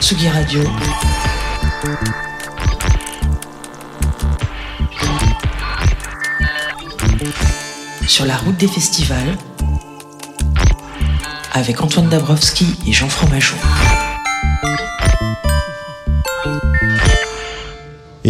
Tsugi Radio. Sur la route des festivals. Avec Antoine Dabrowski et Jean Fromageau.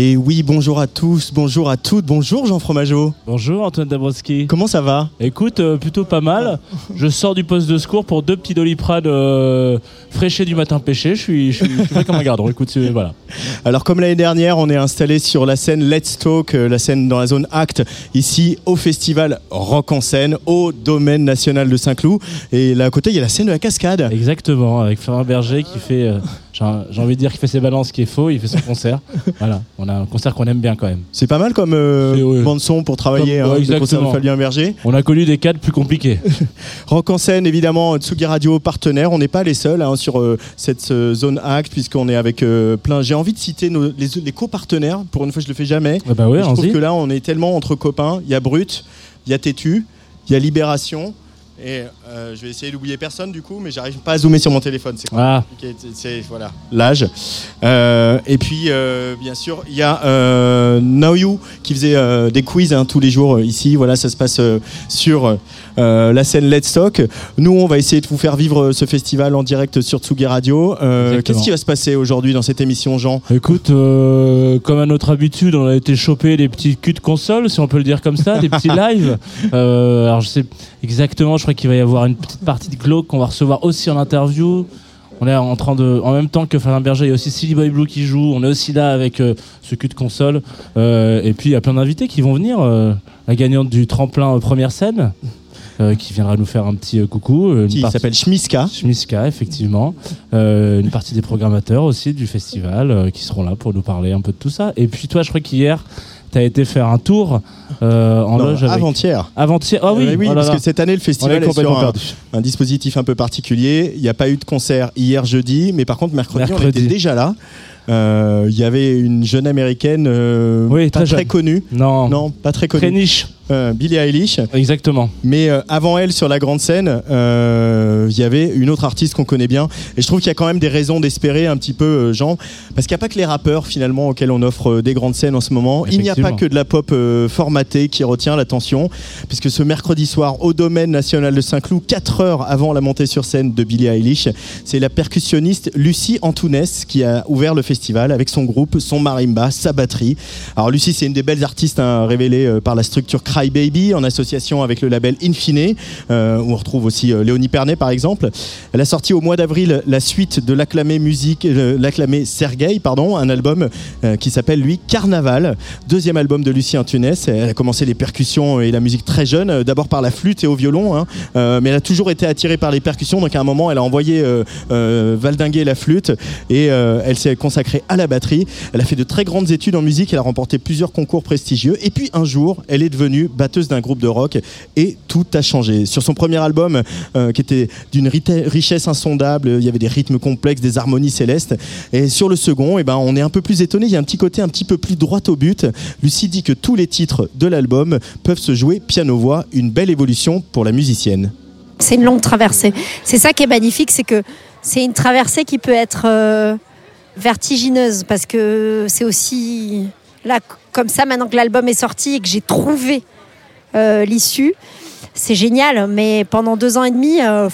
Et oui, bonjour à tous, bonjour à toutes, bonjour Jean Fromageau. Bonjour Antoine Dabrowski. Comment ça va? Écoute, euh, plutôt pas mal. Je sors du poste de secours pour deux petits doliprane euh, fraîchés du matin pêché. Je suis, je suis, je suis prêt comme un gardon. Écoute, c'est- voilà. Alors comme l'année dernière, on est installé sur la scène Let's Talk, euh, la scène dans la zone Acte, ici au festival Rock en scène, au domaine national de Saint-Cloud. Et là à côté, il y a la scène de la cascade. Exactement, avec Florent Berger qui fait, euh, j'ai envie de dire qu'il fait ses balances, qui est faux, il fait son concert. Voilà, on a un concert qu'on aime bien quand même. C'est pas mal comme euh, bande son pour travailler, Comme- hein, ouais, le concert de. Fabien Berger. On a connu des cadres plus compliqués. Rock en scène, évidemment, Tsugi Radio partenaire. On n'est pas les seuls hein, sur euh, cette euh, zone Acte, puisqu'on est avec plein. J'ai envie de citer nos, les, les copartenaires. Pour une fois, je le fais jamais. Ah bah ouais, je trouve que là, on est tellement entre copains. Il y a Brut, il y a Tétu, il y a Libération. Et euh, je vais essayer d'oublier personne du coup, mais j'arrive pas à zoomer sur mon téléphone. C'est Ah. C'est- voilà l'âge. Euh, et puis euh, bien sûr, il y a euh, Now You qui faisait des quiz hein, tous les jours ici. Voilà, ça se passe sur euh, la scène Let's Talk. Nous, on va essayer de vous faire vivre euh, ce festival en direct sur Tsugi Radio. Euh. Qu'est-ce qui va se passer aujourd'hui dans cette émission, Jean? Écoute, euh, comme à notre habitude, on a été choper des petits culs de console, si on peut le dire comme ça, des petits lives. Alors je sais exactement, je crois qu'il va y avoir une petite partie de Glauque qu'on va recevoir aussi en interview. On est en train de, en même temps que Fabien Berger, il y a aussi Silly Boy Blue qui joue. On est aussi là avec euh, ce cul de console. Euh, et puis il y a plein d'invités qui vont venir. euh, la gagnante du tremplin première scène, euh, qui viendra nous faire un petit euh, coucou. une Qui s'appelle Schmiska. Schmiska, effectivement. Euh, une partie des programmateurs aussi du festival qui seront là pour nous parler un peu de tout ça. Et puis toi, je crois qu'hier, tu as été faire un tour euh, en Non, loge avec... Avant-hier. Avant-hier. Ah oui, Euh, oui oh là parce là. que cette année, le On festival est est, sur un, dispositif un peu particulier. Il n'y a pas eu de concert hier jeudi, mais par contre mercredi, on Mercredi. était déjà là. Euh, Il y avait une jeune américaine Oui, pas très très connue. Non, Non, pas très très connue. niche. Euh, Billie Eilish. Exactement. Mais euh, avant elle, sur la grande scène, euh, il y avait une autre artiste qu'on connaît bien. Et je trouve qu'il y a quand même des raisons d'espérer un petit peu, euh, Jean. Parce qu'il n'y a pas que les rappeurs, finalement, auxquels on offre euh, des grandes scènes en ce moment. Il n'y a pas que de la pop euh, formatée qui retient l'attention. Puisque ce mercredi soir, au domaine national de Saint-Cloud, 4 heures avant la montée sur scène de Billie Eilish, c'est la percussionniste Lucie Antounès qui a ouvert le festival avec son groupe, son marimba, sa batterie. Alors Lucie, c'est une des belles artistes hein, révélées euh, par la structure Cry Baby en association avec le label Infine, euh, où on retrouve aussi euh, Léonie Pernet par exemple. Elle a sorti au mois d'avril la suite de l'acclamé musique, euh, l'acclamé Sergei, pardon, un album qui s'appelle lui Carnaval, deuxième album de Lucie Antunes. Elle a commencé les percussions et la musique très jeune, d'abord par la flûte et au violon, hein, mais elle a toujours été attirée par les percussions. Donc à un moment, elle a envoyé valdinguer la flûte et elle s'est consacrée à la batterie. Elle a fait de très grandes études en musique, elle a remporté plusieurs concours prestigieux. Et puis un jour, elle est devenue batteuse d'un groupe de rock et tout a changé. Sur son premier album, euh, qui était d'une richesse insondable, il y avait des rythmes complexes, des harmonies célestes. Et sur le second, eh ben, on est un peu plus étonné. Il y a un petit côté un petit peu plus droit au but. Lucie dit que tous les titres de l'album peuvent se jouer piano-voix, une belle évolution pour la musicienne. C'est une longue traversée. C'est ça qui est magnifique, c'est que c'est une traversée qui peut être euh, vertigineuse parce que c'est aussi là comme ça maintenant que l'album est sorti et que j'ai trouvé l'issue. C'est génial, mais pendant deux ans et demi, euh,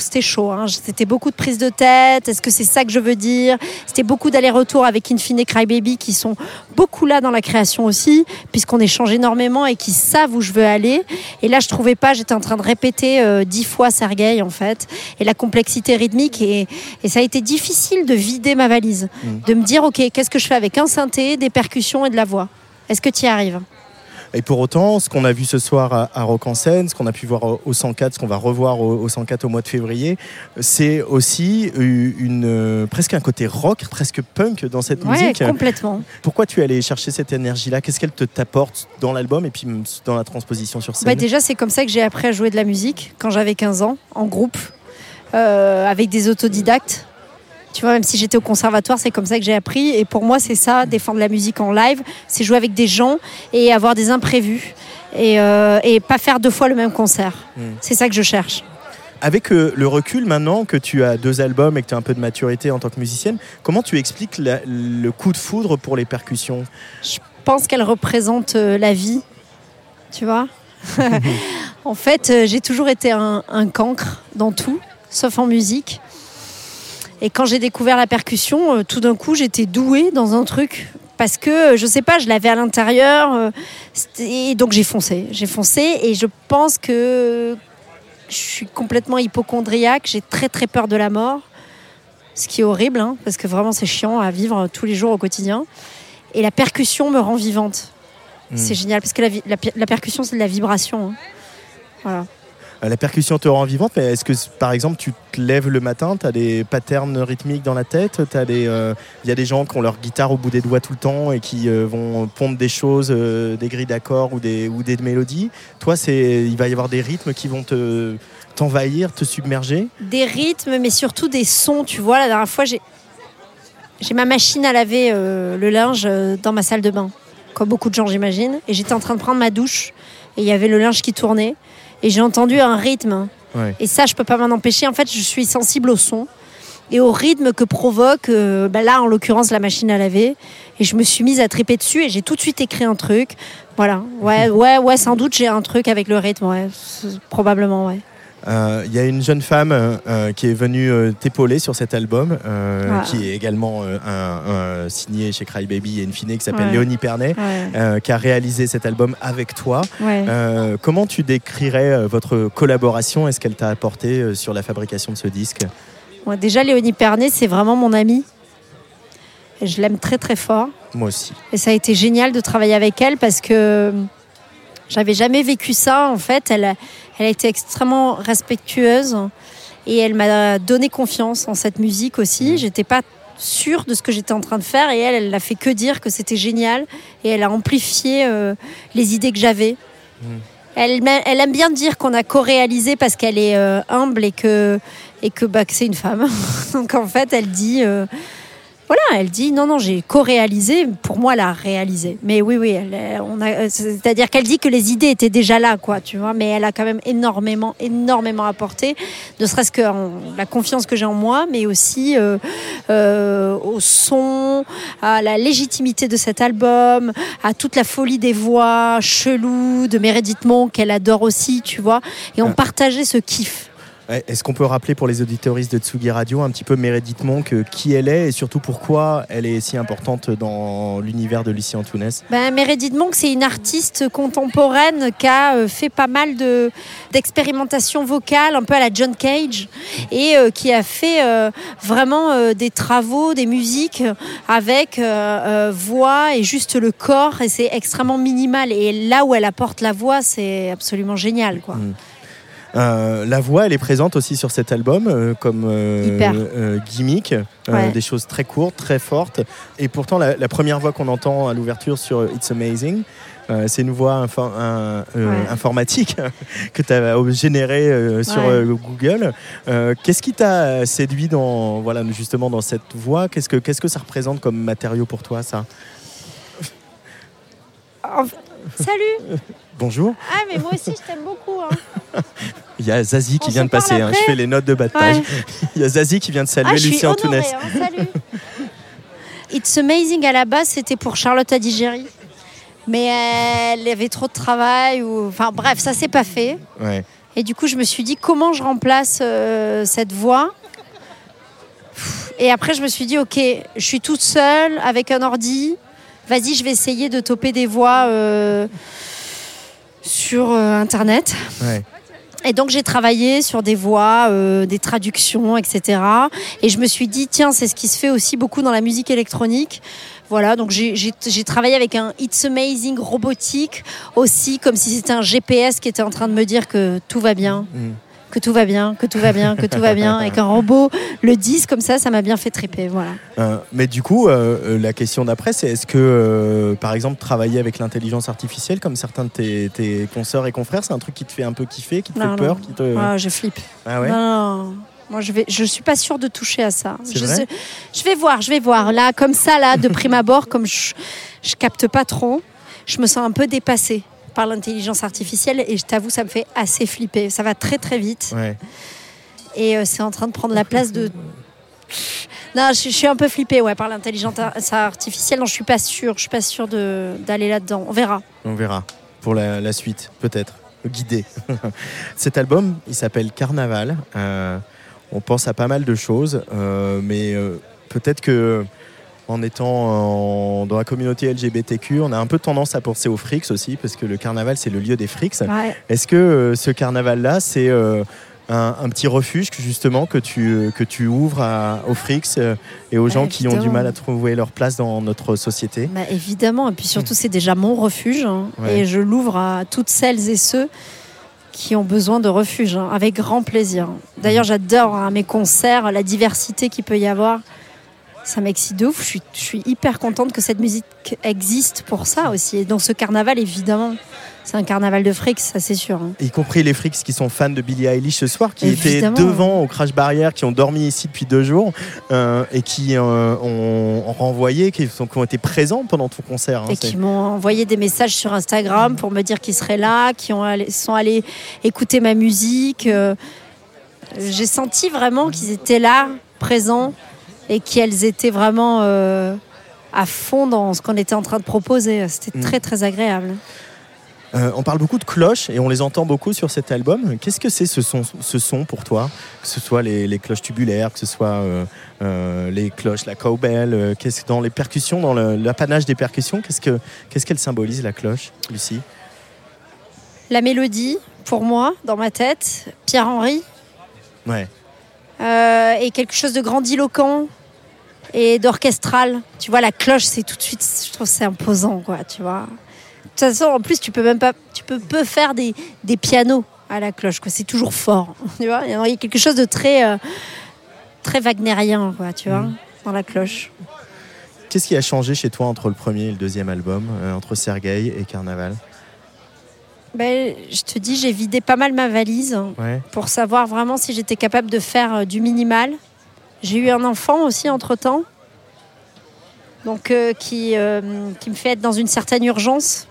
c'était chaud. hein. C'était beaucoup de prises de tête. Est-ce que c'est ça que je veux dire? C'était beaucoup d'allers-retours avec Infine et Crybaby qui sont beaucoup là dans la création aussi, puisqu'on échange énormément et qui savent où je veux aller. Et là, je trouvais pas. J'étais en train de répéter euh, dix fois Sergei en fait, et la complexité rythmique. Et, et ça a été difficile de vider ma valise, de me dire ok, qu'est-ce que je fais avec un synthé, des percussions et de la voix? Est-ce que tu y arrives? Et pour autant, ce qu'on a vu ce soir à, à Rock en scène, ce qu'on a pu voir au, au 104, ce qu'on va revoir au, au 104 au mois de février, c'est aussi une, euh, presque un côté rock, presque punk dans cette Ouais, musique. complètement. Pourquoi tu es allé chercher cette énergie-là? Qu'est-ce qu'elle te t'apporte dans l'album et puis dans la transposition sur scène? Bah déjà, c'est comme ça que j'ai appris à jouer de la musique quand j'avais 15 ans, en groupe, euh, avec des autodidactes. Tu vois, même si j'étais au conservatoire, c'est comme ça que j'ai appris. Et pour moi, c'est ça, défendre la musique en live, c'est jouer avec des gens et avoir des imprévus. Et, euh, et pas faire deux fois le même concert. Mm. C'est ça que je cherche. Avec euh, le recul maintenant que tu as deux albums et que tu as un peu de maturité en tant que musicienne, comment tu expliques la- le coup de foudre pour les percussions? Je pense qu'elle représente euh, la vie, tu vois. en fait, j'ai toujours été un, un cancre dans tout, sauf en musique. Et quand j'ai découvert la percussion, euh, tout d'un coup, j'étais douée dans un truc. Parce que, euh, je sais pas, je l'avais à l'intérieur. euh, Et donc j'ai foncé. J'ai foncé et je pense que je suis complètement hypochondriaque. J'ai très très peur de la mort. Ce qui est horrible, hein, parce que vraiment c'est chiant à vivre tous les jours au quotidien. Et la percussion me rend vivante. Mm. C'est génial, parce que la percussion, c'est de la vibration. hein. Voilà. Euh, La percussion te rend vivante, mais est-ce que par exemple tu te lèves le matin, tu as des patterns rythmiques dans la tête Il y a des gens qui ont leur guitare au bout des doigts tout le temps et qui euh, vont pondre des choses, euh, des grilles d'accords ou des, ou des mélodies? Toi, il va y avoir des rythmes qui vont te t'envahir, te submerger? Des rythmes, mais surtout des sons. Tu vois, la dernière fois, j'ai ma machine à laver euh, le linge euh, dans ma salle de bain, comme beaucoup de gens, j'imagine. Et j'étais en train de prendre ma douche, et il y avait le linge qui tournait. Et j'ai entendu un rythme. Ouais. Et ça, je peux pas m'en empêcher. En fait, je suis sensible au son et au rythme que provoque, euh, bah là, en l'occurrence, la machine à laver. Et je me suis mise à triper dessus et j'ai tout de suite écrit un truc. Voilà. Ouais, ouais, ouais, sans doute, j'ai un truc avec le rythme, ouais. Probablement, ouais. Euh, Il y a une jeune femme euh, euh, qui est venue t'épauler sur cet album, Ah. qui est également un, un signé chez Crybaby et Infine, qui s'appelle Ouais. Léonie Pernet, Ouais, qui a réalisé cet album avec toi. ouais. Comment tu décrirais votre collaboration? Est-ce qu'elle t'a apporté sur la fabrication de ce disque? Déjà, Léonie Pernet, c'est vraiment mon amie. Je l'aime très très fort. Moi aussi. Et ça a été génial de travailler avec elle parce que j'avais jamais vécu ça. En fait, elle a, elle a été extrêmement respectueuse et elle m'a donné confiance en cette musique aussi. J'étais pas sûre de ce que j'étais en train de faire et elle, elle n'a fait que dire que c'était génial et elle a amplifié euh, les idées que j'avais. Elle, m'a- elle aime bien dire qu'on a co-réalisé parce qu'elle est euh, humble et que, et que, bah, que c'est une femme. Donc en fait, elle dit, euh, voilà, elle dit non, non, j'ai co-réalisé. Pour moi, elle a réalisé. Mais oui, oui, elle, est- on a, euh, c'est-à-dire qu'elle dit que les idées étaient déjà là, quoi, tu vois. Mais elle a quand même énormément, énormément apporté, ne serait-ce que en- la confiance que j'ai en moi, mais aussi euh, euh, au son, à la légitimité de cet album, à toute la folie des voix cheloues de Meredith Monk qu'elle adore aussi, tu vois. Et on partageait ce kiff. Ouais, Est-ce qu'on peut rappeler pour les auditoristes de Tsugi Radio un petit peu Meredith Monk, euh, qui elle est et surtout pourquoi elle est si importante dans l'univers de Lucie Antounès? Ben, Meredith Monk, c'est une artiste contemporaine qui a euh, fait pas mal de d'expérimentation vocale, un peu à la John Cage, et euh, qui a fait euh, vraiment euh, des travaux, des musiques avec voix et juste le corps, et c'est extrêmement minimal. Et là où elle apporte la voix, c'est absolument génial, quoi. Euh, la voix, elle est présente aussi sur cet album euh, comme euh, gimmick, Ouais. des choses très courtes, très fortes. Et pourtant, la, la première voix qu'on entend à l'ouverture sur It's Amazing, c'est une voix info- un- Ouais. informatique que tu as générée sur Ouais. Google. Qu'est-ce qui t'a séduit dans, voilà, justement dans cette voix? Qu'est-ce que, qu'est-ce que ça représente comme matériau pour toi, ça? Salut Bonjour, Ah, mais moi aussi, je t'aime beaucoup. hein. il y a Zazie qui On vient de passer. hein. je fais les notes de bas de page. Ouais. Il y a Zazie qui vient de saluer Ah, je suis Lucie honorée, Antounès. hein, salut. It's Amazing à la base, c'était pour Charlotte Adigéry. Mais elle avait trop de travail. Ou... Enfin bref, ça s'est pas fait. Ouais. Et du coup, je me suis dit comment je remplace euh, cette voix? Et après, je me suis dit, ok, je suis toute seule avec un ordi. Vas-y, je vais essayer de toper des voix euh, sur euh, Internet. Ouais. Et donc j'ai travaillé sur des voix, euh, des traductions, etc. Et je me suis dit, tiens, c'est ce qui se fait aussi beaucoup dans la musique électronique. Voilà, donc j'ai travaillé avec un It's Amazing robotique aussi, comme si c'était un GPS qui était en train de me dire que tout va bien, Mm. Que tout va bien, que tout va bien, que tout va bien, et qu'un robot le dise comme ça, ça m'a bien fait triper. Voilà. Euh, mais du coup, euh, euh, la question d'après, c'est est-ce que, euh, par exemple, travailler avec l'intelligence artificielle, comme certains de tes, tes consoeurs et confrères, c'est un truc qui te fait un peu kiffer, qui te Non, fait peur qui te... Ah, je flippe. Ah ouais Non. Moi, je vais, je suis pas sûre de toucher à ça. Je, vrai je vais voir, je vais voir. Là, comme ça, là, de prime abord, comme je, je capte pas trop, je me sens un peu dépassée par l'intelligence artificielle et je t'avoue, ça me fait assez flipper. Ça va très très vite Ouais. et euh, c'est en train de prendre la place de. Non, je, je suis un peu flippée ouais, par l'intelligence ar- artificielle. Non, je suis pas sûre. Je suis pas sûre d'aller là-dedans. On verra. On verra pour la, la suite, peut-être. Guidé. Cet album, il s'appelle Carnaval. Euh, on pense à pas mal de choses, euh, mais peut-être que en étant en- dans la communauté LGBTQ, on a un peu tendance à penser aux frics aussi, parce que le carnaval, c'est le lieu des frics. Ouais. Est-ce que euh, ce carnaval-là, c'est euh, un, un petit refuge que, justement que tu, euh, que tu ouvres à- aux frics euh, et aux Bah, gens qui ont du mal à trouver leur place dans notre société? Bah, évidemment, et puis surtout c'est déjà mon refuge hein, Ouais. et je l'ouvre à toutes celles et ceux qui ont besoin de refuge, hein, avec grand plaisir. D'ailleurs, j'adore à mes concerts la diversité qu'il peut y avoir. Ça m'excite de ouf. Je suis, je suis hyper contente que cette musique existe pour ça aussi. Et dans ce carnaval, évidemment, c'est un carnaval de frics, ça c'est sûr. hein. y compris les frics qui sont fans de Billie Eilish ce soir, qui Évidemment. étaient devant au Crash Barrière, qui ont dormi ici depuis deux jours euh, et qui euh, ont, ont renvoyé, qui, sont, qui ont été présents pendant ton concert. hein. et qui m'ont envoyé des messages sur Instagram pour me dire qu'ils seraient là, qui ont allé- sont allés écouter ma musique. Euh, J'ai senti vraiment qu'ils étaient là, présents, et qu'elles étaient vraiment euh, à fond dans ce qu'on était en train de proposer. C'était Mm. très très agréable. Euh, on parle beaucoup de cloches et on les entend beaucoup sur cet album. Qu'est-ce que c'est ce son, ce son pour toi? Que ce soit les, les cloches tubulaires, que ce soit euh, euh, les cloches, la cowbell, qu'est-ce que dans les percussions, dans l'apanage des percussions, qu'est-ce que qu'est-ce qu'elle symbolise la cloche, Lucie? La mélodie, pour moi, dans ma tête, Pierre-Henri, Ouais. Euh, et quelque chose de grandiloquent et d'orchestral. Tu vois, la cloche, c'est tout de suite, je trouve c'est imposant, quoi, tu vois. De toute façon, en plus, tu peux même pas, tu peux peu faire des, des pianos à la cloche, quoi. C'est toujours fort, tu vois. Il y a quelque chose de très, euh, très wagnérien, quoi, tu vois, dans la cloche. Qu'est-ce qui a changé chez toi entre le premier et le deuxième album, euh, entre Sergueï et Carnaval? Ben, je te dis, j'ai vidé pas mal ma valise. Ouais. pour savoir vraiment si j'étais capable de faire euh, du minimal. J'ai eu un enfant aussi entre-temps, donc euh, qui, euh, qui me fait être dans une certaine urgence.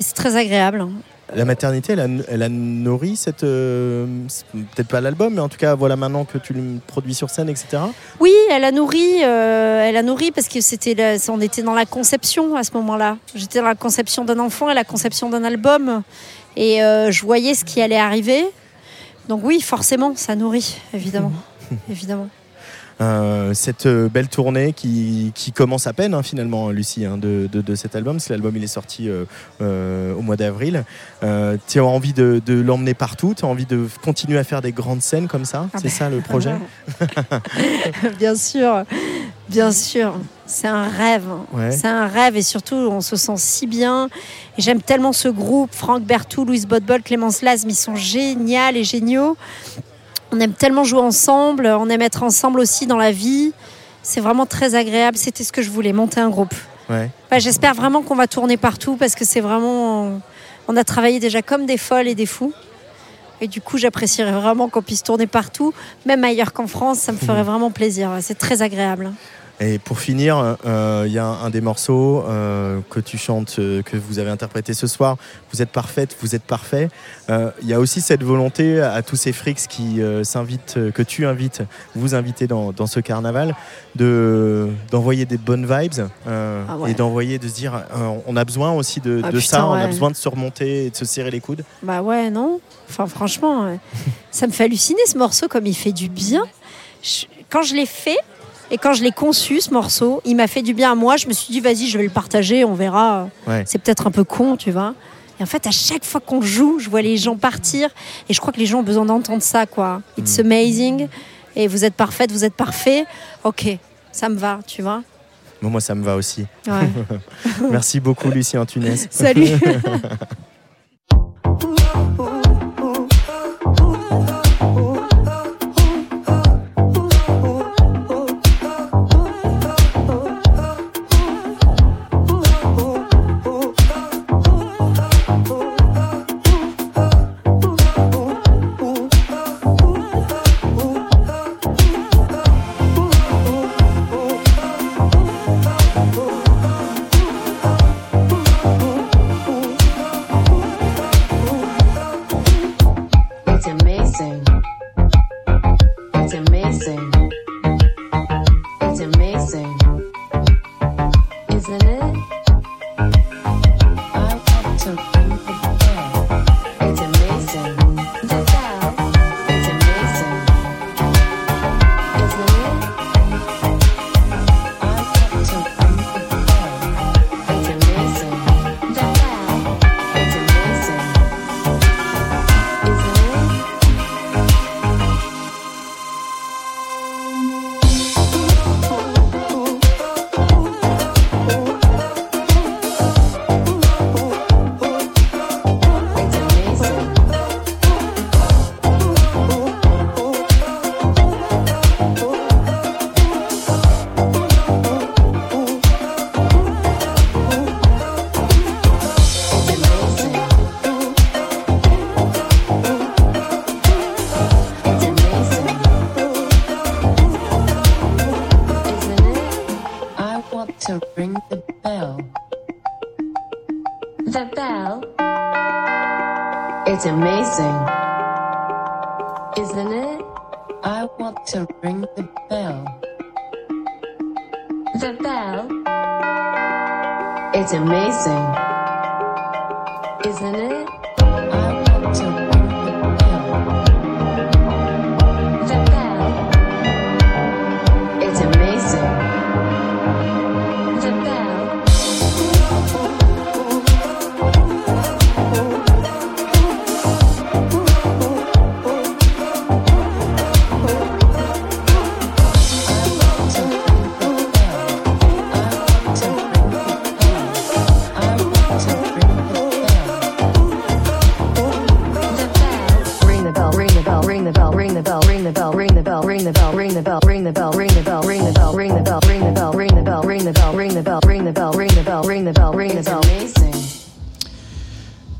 C'est très agréable. La maternité, elle a, elle a nourri cette. euh, Peut-être pas l'album, mais en tout cas, voilà maintenant que tu le produis sur scène, etc. Oui, elle a nourri, euh, elle a nourri parce que c'était, on était dans la conception à ce moment-là. J'étais dans la conception d'un enfant et la conception d'un album, et euh, je voyais ce qui allait arriver. Donc oui, forcément, ça nourrit, évidemment, évidemment. Euh, cette euh, belle tournée qui, qui commence à peine, hein, finalement, Lucie, hein, de, de- de cet album. Parce que l'album, il est sorti euh, euh, au mois d'avril. Tu as envie de, de l'emmener partout? Tu as envie de continuer à faire des grandes scènes comme ça? Ah C'est ça le projet? Bien sûr, bien sûr. C'est un rêve. Ouais. C'est un rêve et surtout, on se sent si bien. Et j'aime tellement ce groupe. Franck Bertou, Louise Bodbol, Clémence Lazme, ils sont géniaux et géniaux. On aime tellement jouer ensemble. On aime être ensemble aussi dans la vie. C'est vraiment très agréable. C'était ce que je voulais, monter un groupe. Ouais. Bah, J'espère vraiment qu'on va tourner partout parce que c'est vraiment. On a travaillé déjà comme des folles et des fous. Et du coup, j'apprécierais vraiment qu'on puisse tourner partout, même ailleurs qu'en France. Ça me ferait vraiment plaisir. C'est très agréable. Et pour finir, euh, il y a un, un des morceaux euh, que tu chantes, euh, que vous avez interprété ce soir. Vous êtes parfaite, vous êtes parfait. Il y a aussi cette volonté à tous ces frics qui s'invitent, que tu invites, vous invitez dans, dans ce carnaval, de d'envoyer des bonnes vibes Ah ouais. et d'envoyer, de se dire, on a besoin aussi de, Ah de putain, ça, on a besoin de se remonter et de se serrer les coudes. Bah ouais, non Enfin, franchement, ça me fait halluciner ce morceau comme il fait du bien. Je- quand je l'ai fait et quand je l'ai conçu, ce morceau, il m'a fait du bien à moi. Je me suis dit, vas-y, je vais le partager, on verra. Ouais. C'est peut-être un peu con, tu vois. Et en fait, à chaque fois qu'on joue, je vois les gens partir. Et je crois que les gens ont besoin d'entendre ça, quoi. It's amazing. Et vous êtes parfaite, vous êtes parfait. Ok, ça me va, tu vois. Bon, moi, ça me va aussi. Ouais. Merci beaucoup, Lucie Antunes. Salut.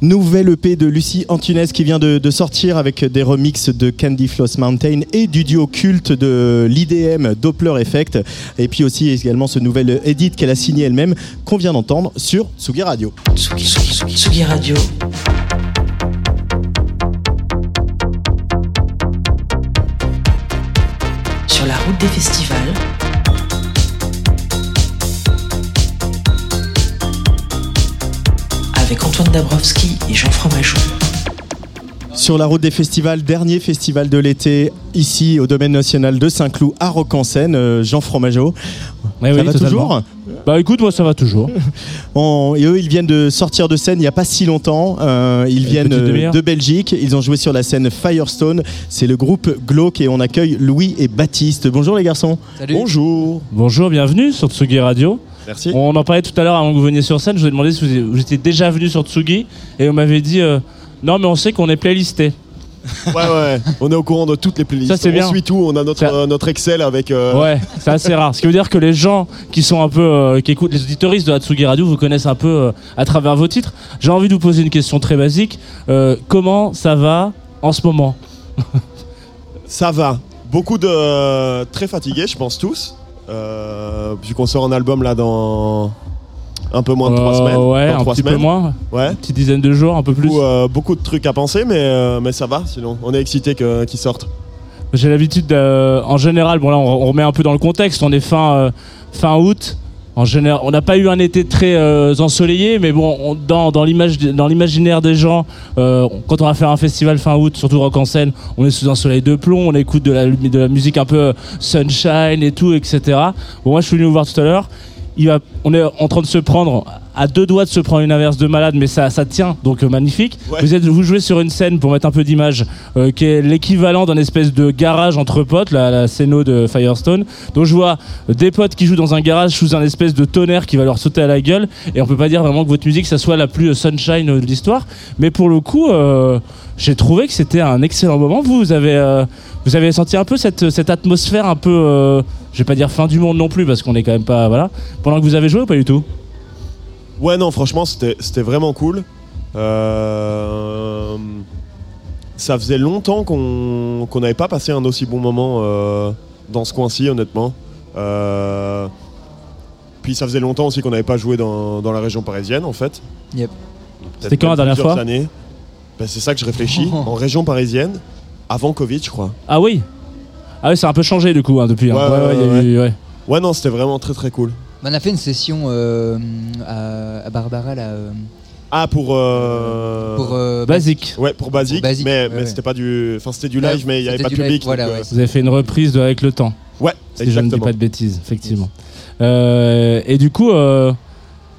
Nouvelle EP de Lucie Antunes qui vient de, sortir avec des remixes de Candy Floss Mountain et du duo culte de l'IDM Doppler Effect. Et puis aussi également ce nouvel edit qu'elle a signé elle-même qu'on vient d'entendre sur Sugi Radio. Tsugi Radio. Sur la route des festivals. Avec Antoine Dabrowski et Jean Fromageau. Sur la route des festivals, dernier festival de l'été ici au domaine national de Saint-Cloud à Rock-en-Seine, euh, Jean Fromageau. Ouais, Ça oui, va totalement. toujours Bah écoute, moi ça va toujours. On- et eux, ils viennent de sortir de scène il n'y a pas si longtemps. Euh, ils viennent euh, de Belgique. Ils ont joué sur la scène Firestone. C'est le groupe Glauque et on accueille Louis et Baptiste. Bonjour les garçons. Bonjour. Bonjour, bienvenue sur Tsugi Radio. Merci. On en parlait tout à l'heure avant que vous veniez sur scène. Je vous ai demandé si vous, vous étiez déjà venu sur Tsugi et on m'avait dit euh, non, mais on sait qu'on est playlisté. Ouais, ouais, on est au courant de toutes les playlists. Ça, c'est bien. On suit tout, on a notre, euh, notre Excel avec. euh, Ouais, c'est assez rare. Ce qui veut dire que les gens qui sont un peu, euh, qui écoutent les auditoristes de la Tsugi Radio vous connaissent un peu à travers vos titres. J'ai envie de vous poser une question très basique. Comment ça va en ce moment? Ça va. Beaucoup de. très fatigués, je pense tous. Euh, vu qu'on sort un album là dans. un peu moins de trois Euh, semaines. Ouais, un petit peu moins, Ouais. une petite dizaine de jours, un peu plus. Beaucoup, euh, beaucoup de trucs à penser, mais, euh, mais ça va sinon. On est excité qu'ils sortent. J'ai l'habitude, de- en général, bon là on, on remet un peu dans le contexte, on est fin, fin août. On n'a pas eu un été très euh, ensoleillé, mais bon, on- dans, l'imaginaire des gens, euh, quand on va faire un festival fin août, surtout rock en scène, on est sous un soleil de plomb, on écoute de la, musique un peu euh, sunshine et tout, etc. Bon, moi, je suis venu vous voir tout à l'heure. On est en train de se prendre à deux doigts de se prendre une inverse de malade, mais ça, ça tient, donc euh, magnifique. Ouais. Vous, êtes, vous jouez sur une scène, pour mettre un peu d'image, euh, qui est l'équivalent d'un espèce de garage entre potes, la, la scéno de Firestone. Donc je vois des potes qui jouent dans un garage sous un espèce de tonnerre qui va leur sauter à la gueule, et on peut pas dire vraiment que votre musique, ça soit la plus euh, sunshine de l'histoire, mais pour le coup, euh, j'ai trouvé que c'était un excellent moment. Vous, vous avez, vous avez senti un peu cette, cette atmosphère un peu, je vais pas dire fin du monde non plus, parce qu'on est quand même pas, voilà, pendant que vous avez joué ou pas du tout? Ouais, non, franchement, c'était c'était vraiment cool. Euh, ça faisait longtemps qu'on qu'on n'avait pas passé un aussi bon moment euh, dans ce coin-ci, honnêtement. Euh, puis ça faisait longtemps aussi qu'on n'avait pas joué dans, dans la région parisienne, en fait. Yep. C'était quand même la dernière plusieurs fois années. Ben, C'est ça que je réfléchis. en région parisienne, avant Covid, je crois. Ah oui Ah oui, ça a un peu changé du coup hein, depuis. hein. Ouais, ouais, il y a ouais, eu- ouais. Ouais, non, c'était vraiment très très cool. On a fait une session euh, à, à Barbara là, euh, Ah, pour. euh, pour euh, Basique. Ouais, pour Basique, Pour Basique, mais, ouais, mais ouais. c'était pas du. Enfin, c'était du Ouais, live, mais il n'y avait c'était pas de du live, public. voilà, donc, ouais. euh, Vous avez fait une reprise de Avec le temps, Ouais, si je ne dis exactement. pas de bêtises, effectivement. Euh, et du coup, euh,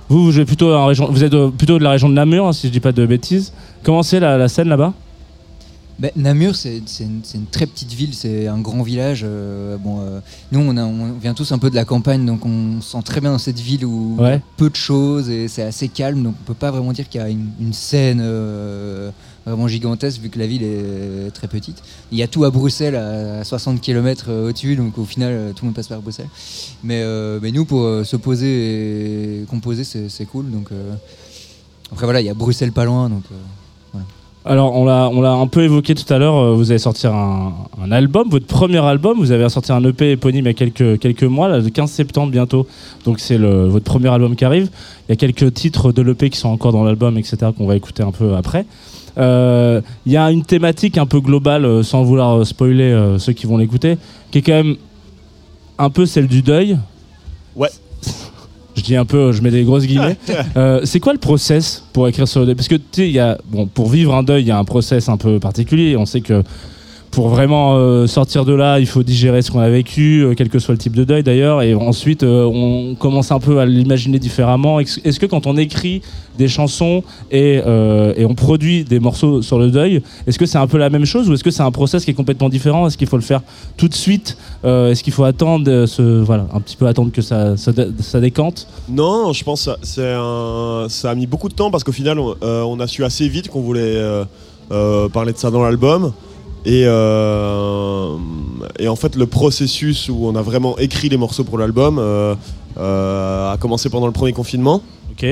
vous, vous jouez plutôt en région, vous êtes euh, plutôt de la région de Namur, hein, si je dis pas de bêtises. Comment c'est la, la scène là-bas? Ben, Namur, c'est une, très petite ville, c'est un grand village. euh, bon, euh, nous, on, a- on vient tous un peu de la campagne, donc on se sent très bien dans cette ville où il y a Ouais. peu de choses et c'est assez calme. Donc on peut pas vraiment dire qu'il y a une, une scène euh, vraiment gigantesque vu que la ville est très petite. Il y a tout à Bruxelles à 60 km au-dessus, donc au final, tout le monde passe par Bruxelles. Mais, mais nous, pour se poser et composer, c'est cool. Donc après voilà, il y a Bruxelles pas loin, donc. Alors, on l'a, on l'a un peu évoqué tout à l'heure. euh, Vous allez sortir un, un album, votre premier album. Vous avez sorti un EP éponyme il y a quelques, quelques mois, là, le 15 septembre bientôt. Donc, c'est le, votre premier album qui arrive. Il y a quelques titres de l'EP qui sont encore dans l'album, etc., qu'on va écouter un peu après. Euh, Il y a une thématique un peu globale, euh, sans vouloir spoiler ceux qui vont l'écouter, qui est quand même un peu celle du deuil. Ouais. Je dis un peu, je mets des grosses guillemets. Euh, c'est quoi le process pour écrire sur le deuil? Parce que tu sais, il y a, bon, pour vivre un deuil, il y a un process un peu particulier. On sait que pour vraiment euh, sortir de là, il faut digérer ce qu'on a vécu, euh, quel que soit le type de deuil d'ailleurs, et ensuite euh, on commence un peu à l'imaginer différemment. Est-ce que quand on écrit des chansons et, on produit des morceaux sur le deuil, est-ce que c'est un peu la même chose ou est-ce que c'est un process qui est complètement différent? Est-ce qu'il faut le faire tout de suite? Est-ce qu'il faut attendre, voilà, un petit peu attendre que ça, ça, dé- ça décante? Non, je pense que ça- a mis beaucoup de temps parce qu'au final, on, a su assez vite qu'on voulait parler de ça dans l'album. Et, euh, et en fait, le processus où on a vraiment écrit les morceaux pour l'album euh, euh, a commencé pendant le premier confinement. Ok.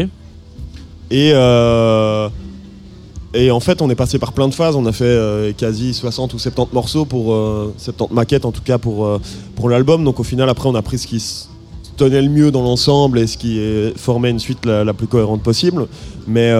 Et, et en fait, on est passé par plein de phases. On a fait quasi 60 ou 70 morceaux pour euh, 70 maquettes en tout cas pour, pour l'album. Donc au final, après, on a pris ce qui tenait le mieux dans l'ensemble et ce qui formait une suite la, la plus cohérente possible. Mais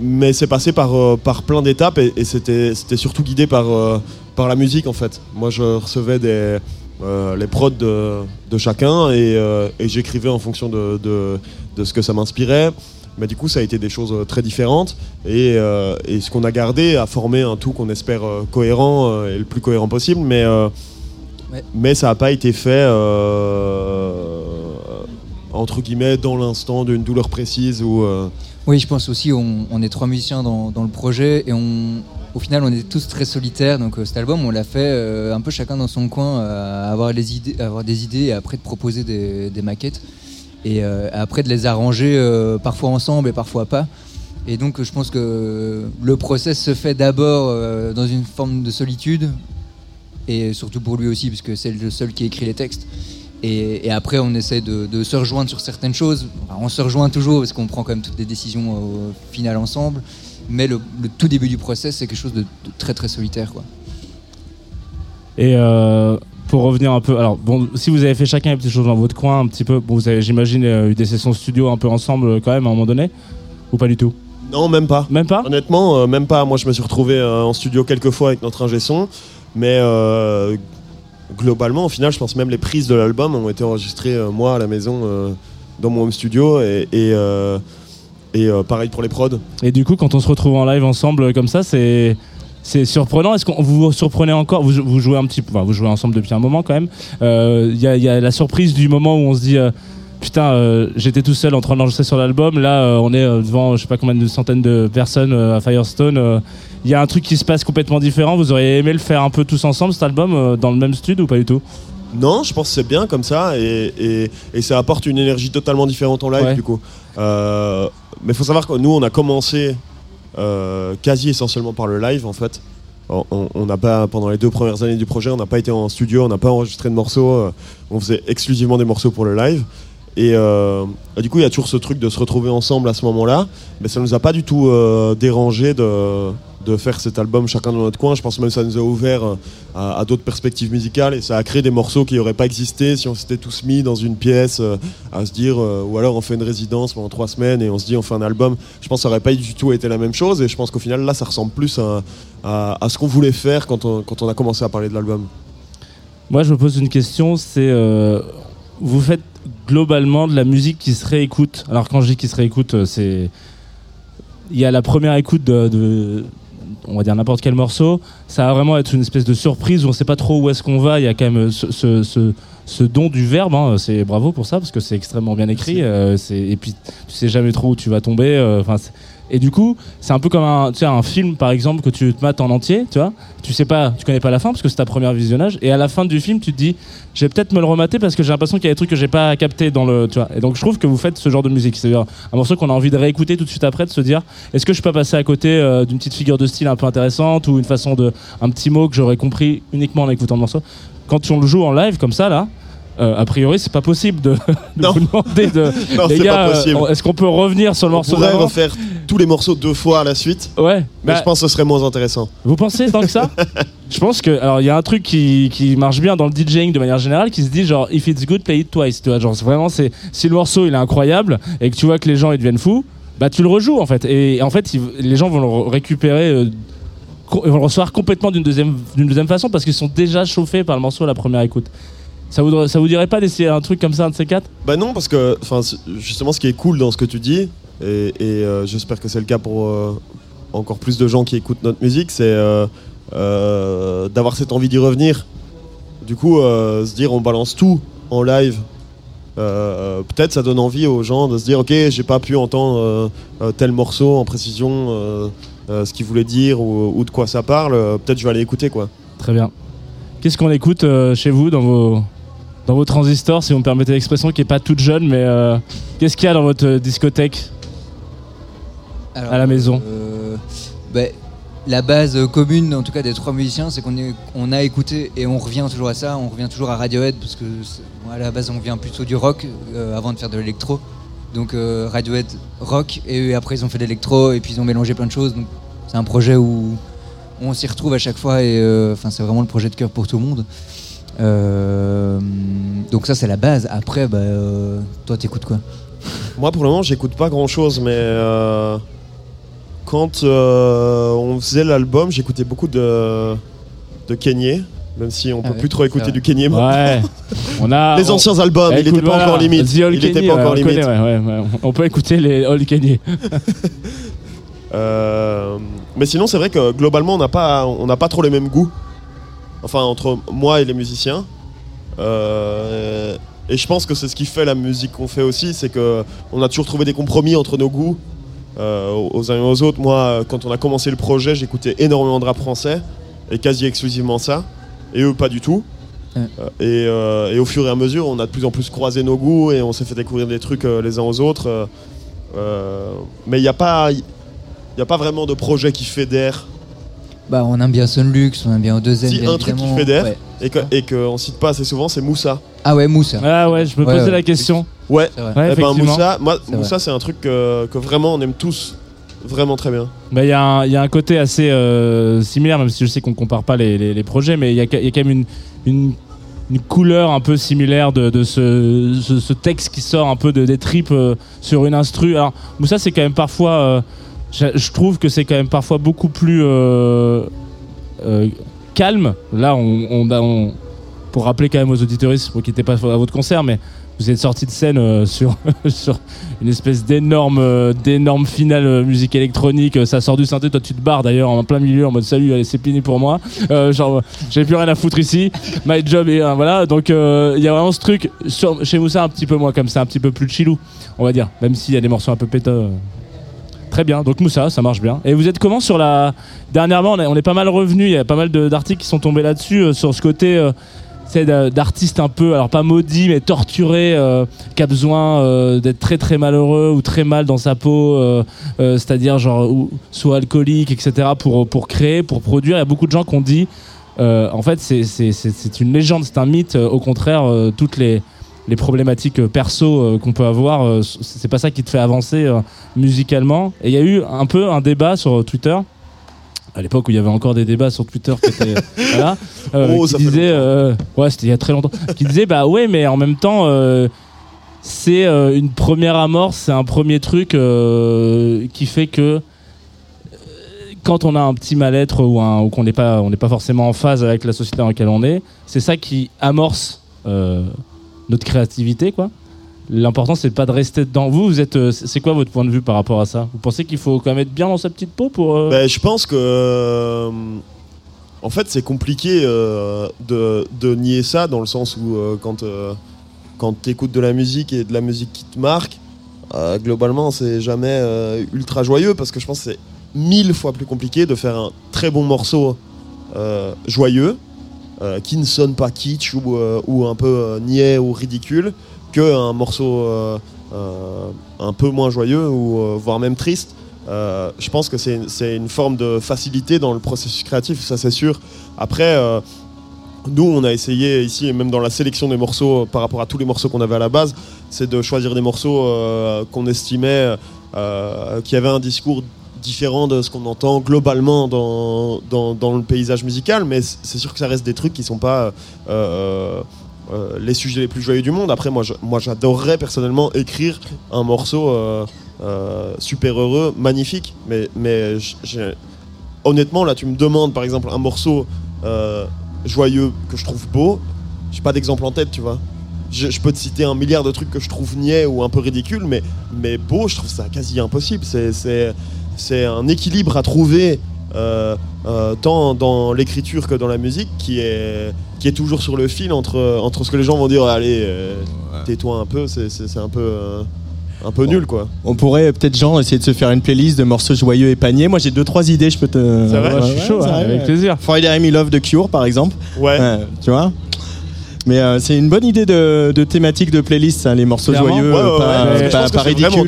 mais c'est passé par, euh, par plein d'étapes et, et c'était surtout guidé par, euh, par la musique en fait. Moi, je recevais des euh, les prods de, de chacun et, euh, et j'écrivais en fonction de, de, de ce que ça m'inspirait. Mais du coup, ça a été des choses très différentes et, euh, et ce qu'on a gardé a formé un tout qu'on espère cohérent et le plus cohérent possible. Mais, Ouais. mais ça n'a pas été fait entre guillemets dans l'instant d'une douleur précise ou. Oui, je pense aussi, on, est trois musiciens dans, le projet et au final, on est tous très solitaires. Donc, euh, cet album, on l'a fait euh, un peu chacun dans son coin, euh, avoir, idées, avoir des idées et après de proposer des, des maquettes. Et après de les arranger parfois ensemble et parfois pas. Et donc, je pense que le process se fait d'abord dans une forme de solitude, et surtout pour lui aussi, puisque c'est le seul qui écrit les textes. Et, et après, on essaie de, de se rejoindre sur certaines choses. Enfin, on se rejoint toujours parce qu'on prend quand même toutes les décisions au final ensemble. Mais le, le tout début du process, c'est quelque chose de, de très très solitaire. Quoi. Et euh, pour revenir un peu, alors bon, si vous avez fait chacun des petites choses dans votre coin, un petit peu, bon, vous avez, j'imagine, euh, eu des sessions studio un peu ensemble euh, quand même à un moment donné, ou pas du tout? Non, même pas. Même pas? Honnêtement, euh, même pas. Moi, je me suis retrouvé euh, en studio quelques fois avec notre ingé son, mais euh, globalement, au final, je pense même les prises de l'album ont été enregistrées euh, moi à la maison euh, dans mon home studio et, euh, pareil pour les prods. Et du coup, quand on se retrouve en live ensemble comme ça, c'est surprenant. Est-ce qu'on vous surprenez encore? Vous, vous jouez un petit, vous jouez ensemble depuis un moment quand même. Il y a la surprise du moment où on se dit. Putain, euh, j'étais tout seul en train d'enregistrer sur l'album. Là, euh, on est euh, devant je sais pas combien de centaines de personnes à Firestone. Il y a un truc qui se passe complètement différent. Vous auriez aimé le faire un peu tous ensemble, cet album, dans le même studio ou pas du tout? Non, je pense que c'est bien comme ça et, et- et ça apporte une énergie totalement différente en live Ouais. du coup. Mais il faut savoir que nous on a commencé quasi essentiellement par le live en fait. On- n'a pas pendant les deux premières années du projet, on n'a pas été en studio, on n'a pas enregistré de morceaux. euh, on faisait exclusivement des morceaux pour le live. Et, euh, et du coup, il y a toujours ce truc de se retrouver ensemble à ce moment-là. Mais ça nous a pas du tout euh, dérangé de, de faire cet album chacun dans notre coin. Je pense même que ça nous a ouvert euh, à, d'autres perspectives musicales et ça a créé des morceaux qui n'auraient pas existé si on s'était tous mis dans une pièce à se dire, ou alors on fait une résidence pendant trois semaines et on se dit on fait un album. Je pense que ça n'aurait pas du tout été la même chose et je pense qu'au final là ça ressemble plus à, à- ce qu'on voulait faire quand on, quand on a commencé à parler de l'album. Moi, je me pose une question, c'est vous faites globalement de la musique qui se réécoute. Alors quand je dis qui se réécoute, euh, c'est il y a la première écoute de, de- on va dire n'importe quel morceau, ça va vraiment être une espèce de surprise où on sait pas trop où est-ce qu'on va. Il y a quand même euh, ce, ce- ce- ce don du verbe. hein. C'est bravo pour ça parce que c'est extrêmement bien écrit. euh, et puis tu sais jamais trop où tu vas tomber. euh, Enfin, et du coup, c'est un peu comme un, un film par exemple que tu te mates en entier, tu vois. Tu sais pas, tu connais pas la fin parce que c'est ta première visionnage. Et à la fin du film, tu te dis, je vais peut-être me le remater parce que j'ai l'impression qu'il y a des trucs que j'ai pas capté dans le, tu vois. Et donc je trouve que vous faites ce genre de musique, c'est-à-dire un morceau qu'on a envie de réécouter tout de suite après, de se dire, est-ce que je peux passer à côté euh, d'une petite figure de style un peu intéressante ou une façon de, un petit mot que j'aurais compris uniquement en écoutant le morceau? Quand on le joue en live comme ça là. Euh, a priori, c'est pas possible de, vous demander de. Non, les c'est gars, pas possible. euh, est-ce qu'on peut revenir sur le On morceau pourrait d'avant refaire tous les morceaux deux fois à la suite, Ouais. mais Bah, je pense que ce serait moins intéressant. vous pensez tant que ça Je pense que alors il y a un truc qui, qui marche bien dans le DJing de manière générale qui se dit genre if it's good play it twice tu vois genre vraiment c'est si le morceau il est incroyable et que tu vois que les gens ils deviennent fous bah tu le rejoues en fait et en fait ils- les gens vont le re- récupérer euh, vont le recevoir complètement d'une deuxième d'une deuxième façon parce qu'ils sont déjà chauffés par le morceau à la première écoute. Ça vous ça vous dirait pas d'essayer un truc comme ça un de ces quatre? Bah non, parce que justement, ce qui est cool dans ce que tu dis, et, et, euh, j'espère que c'est le cas pour euh, encore plus de gens qui écoutent notre musique, c'est euh, d'avoir cette envie d'y revenir. Du coup, se dire on balance tout en live. Peut-être ça donne envie aux gens de se dire ok, j'ai pas pu entendre tel morceau en précision, ce qu'il voulait dire ou, ou de quoi ça parle. Peut-être je vais aller écouter quoi. Très bien. Qu'est-ce qu'on écoute chez vous dans vos dans vos transistors si vous me permettez l'expression qui est pas toute jeune mais euh, qu'est-ce qu'il y a dans votre euh, discothèque Alors, À la maison? euh, bah, la base commune, en tout cas des trois musiciens, c'est qu'on on a écouté et on revient toujours à ça. On revient toujours à Radiohead parce que à la base on vient plutôt du rock euh, avant de faire de l'électro. Donc Radiohead rock et après ils ont fait de l'électro et puis ils ont mélangé plein de choses. Donc c'est un projet où on s'y retrouve à chaque fois et enfin c'est vraiment le projet de cœur pour tout le monde. Euh, donc ça c'est la base. Après bah, euh, toi t'écoutes quoi Moi, pour le moment, j'écoute pas grand chose, mais euh, quand euh, on faisait l'album, j'écoutais beaucoup de, de Kenyé, même si on Ah peut ouais, plus trop écouter vrai. du Kenyé maintenant. Ouais. On a Les on- anciens albums, Eh, il écoute, était pas voilà, encore limite. The All Il était pas ouais, encore on limite. connaît, ouais, ouais, ouais. On peut écouter les All Kenny. Euh, mais sinon, c'est vrai que globalement, on n'a pas, on n'a pas trop les mêmes goûts. Enfin, entre moi et les musiciens. Euh, et je pense que c'est ce qui fait la musique qu'on fait aussi, c'est que on a toujours trouvé des compromis entre nos goûts, euh, aux uns et aux autres. Moi, quand on a commencé le projet, j'écoutais énormément de rap français et quasi exclusivement ça. Et eux, pas du tout. Ouais. Euh, et, euh, et au fur et à mesure, on a de plus en plus croisé nos goûts et on s'est fait découvrir des trucs les uns aux autres. Mais il n'y a pas, il a pas vraiment de projet qui fédère Bah on aime bien Sunlux, on aime bien O2M. Si, bien un truc qui évidemment. fédère. Ouais. et que- et qu'on cite pas assez souvent, c'est Moussa. Ah ouais, Mousse. Ah ouais, je me Ouais, posais ouais. la question. Ouais, C'est vrai. Ouais, eh ben, effectivement. Moussa, moi, C'est Moussa, c'est un truc que, que vraiment on aime tous vraiment très bien. Bah, Il y, a un- il y a un côté assez euh, similaire, même si je sais qu'on compare pas les, les- les projets, mais il y, a il y a quand même une, une, une couleur un peu similaire de, de ce, ce, ce texte qui sort un peu de, des tripes euh, sur une instru. Alors, Moussa, c'est quand même parfois. euh, je, trouve que c'est quand même parfois beaucoup plus euh, euh, calme. Là, on, on, pour rappeler quand même aux auditeuristes, pour qu'ils n'étaient pas à votre concert, mais vous êtes sorti de scène euh, sur, une espèce d'énorme d'énorme finale musique électronique. Ça sort du synthé, toi tu te barres d'ailleurs en plein milieu en mode salut, allez c'est fini pour moi. Genre j'ai plus rien à foutre ici. My job est voilà. Donc il y a vraiment ce truc sur, chez Moussa un petit peu moins comme ça, un petit peu plus chillou, on va dire. Même s'il y a des morceaux un peu péteux. Très bien, donc Moussa, ça marche bien. Et vous êtes comment sur la. Dernièrement, on est, pas mal revenu, il y a pas mal d'articles qui sont tombés là-dessus, euh, sur ce côté euh, c'est d'a- d'artistes un peu, alors pas maudits, mais torturés, euh, qui a besoin d'être très très malheureux ou très mal dans sa peau, c'est-à-dire genre soit alcoolique, etc., pour, pour créer, pour produire. Il y a beaucoup de gens qui ont dit, en fait, c'est- une légende, c'est un mythe. au contraire, toutes les, les problématiques euh, perso euh, qu'on peut avoir, euh, c'est pas ça qui te fait avancer musicalement. Et il y a eu un peu un débat sur Twitter. À l'époque où il y avait encore des débats sur Twitter qui étaient voilà, euh, Oh, qui disait euh, ouais c'était il y a très longtemps qui disait bah ouais mais en même temps euh, c'est une première amorce c'est un premier truc qui fait que quand on a un petit mal-être ou, ou qu'on n'est pas on n'est pas forcément en phase avec la société dans laquelle on est c'est ça qui amorce notre créativité quoi L'important c'est pas de rester dedans. Vous, vous êtes, euh, c'est quoi votre point de vue par rapport à ça? Vous pensez qu'il faut quand même être bien dans sa petite peau pour euh, Ben, je pense que. euh, en fait, c'est compliqué de, nier ça dans le sens où quand, quand tu écoutes de la musique et de la musique qui te marque, globalement, c'est jamais ultra joyeux parce que je pense que c'est mille fois plus compliqué de faire un très bon morceau joyeux euh, qui ne sonne pas kitsch ou, euh, un peu euh, niais ou ridicule qu'un morceau un peu moins joyeux ou voire même triste. Je pense que c'est une forme de facilité dans le processus créatif, ça c'est sûr. Après, nous, on a essayé ici, et même dans la sélection des morceaux, par rapport à tous les morceaux qu'on avait à la base, c'est de choisir des morceaux qu'on estimait euh, qui avaient un discours différent de ce qu'on entend globalement dans, dans, le paysage musical, mais c'est sûr que ça reste des trucs qui sont pas euh, euh, les sujets les plus joyeux du monde. Après, moi, moi j'adorerais personnellement écrire un morceau euh, euh, super heureux, magnifique, mais, mais honnêtement, là, tu me demandes par exemple un morceau euh, joyeux que je trouve beau, j'ai pas d'exemple en tête, tu vois. Je, je peux te citer un milliard de trucs que je trouve niais ou un peu ridicules, mais, mais beau, je trouve ça quasi impossible. C'est- C'est un équilibre à trouver euh, euh, tant dans l'écriture que dans la musique qui est, qui est toujours sur le fil entre, entre ce que les gens vont dire allez, euh, tais-toi un peu, c'est c'est- c'est un peu, euh, un peu nul quoi. On pourrait peut-être Jean essayer de se faire une playlist de morceaux joyeux et paniers. Moi j'ai deux trois idées, je peux te. C'est vrai Ouais, je suis chaud, hein, avec plaisir. Friday Me Love de Cure par exemple. Ouais. Ouais, tu vois. Mais euh, c'est une bonne idée de, de thématique de playlist, ça, les morceaux Clairement. joyeux, Ouais, ouais, pas, ouais, pas- pas c'est vraiment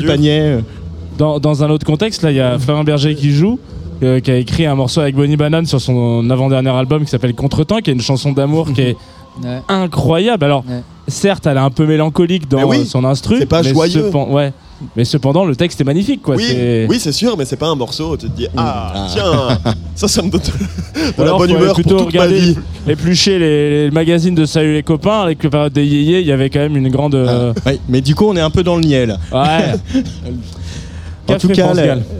Dans, dans un autre contexte, là, il y a Florent Berger qui joue, euh, qui a écrit un morceau avec Bonnie Banane sur son avant-dernier album qui s'appelle Contretemps, qui est une chanson d'amour qui est Ouais. incroyable. Alors, Ouais. certes, elle est un peu mélancolique dans oui, euh, son instru. c'est pas mais joyeux. cepen- ouais. Mais cependant, le texte est magnifique, quoi. oui, c'est- oui c'est sûr, mais c'est pas un morceau. Tu te dis ah, Ah. tiens, ça, ça me donne de, la Alors, bonne humeur pour plutôt toute ma regarder vie. éplucher les, les magazines de Salut les copains avec la période des yéyés, il y avait quand même une grande. euh, Ouais, mais du coup, on est un peu dans le là. Ouais. En tout cas,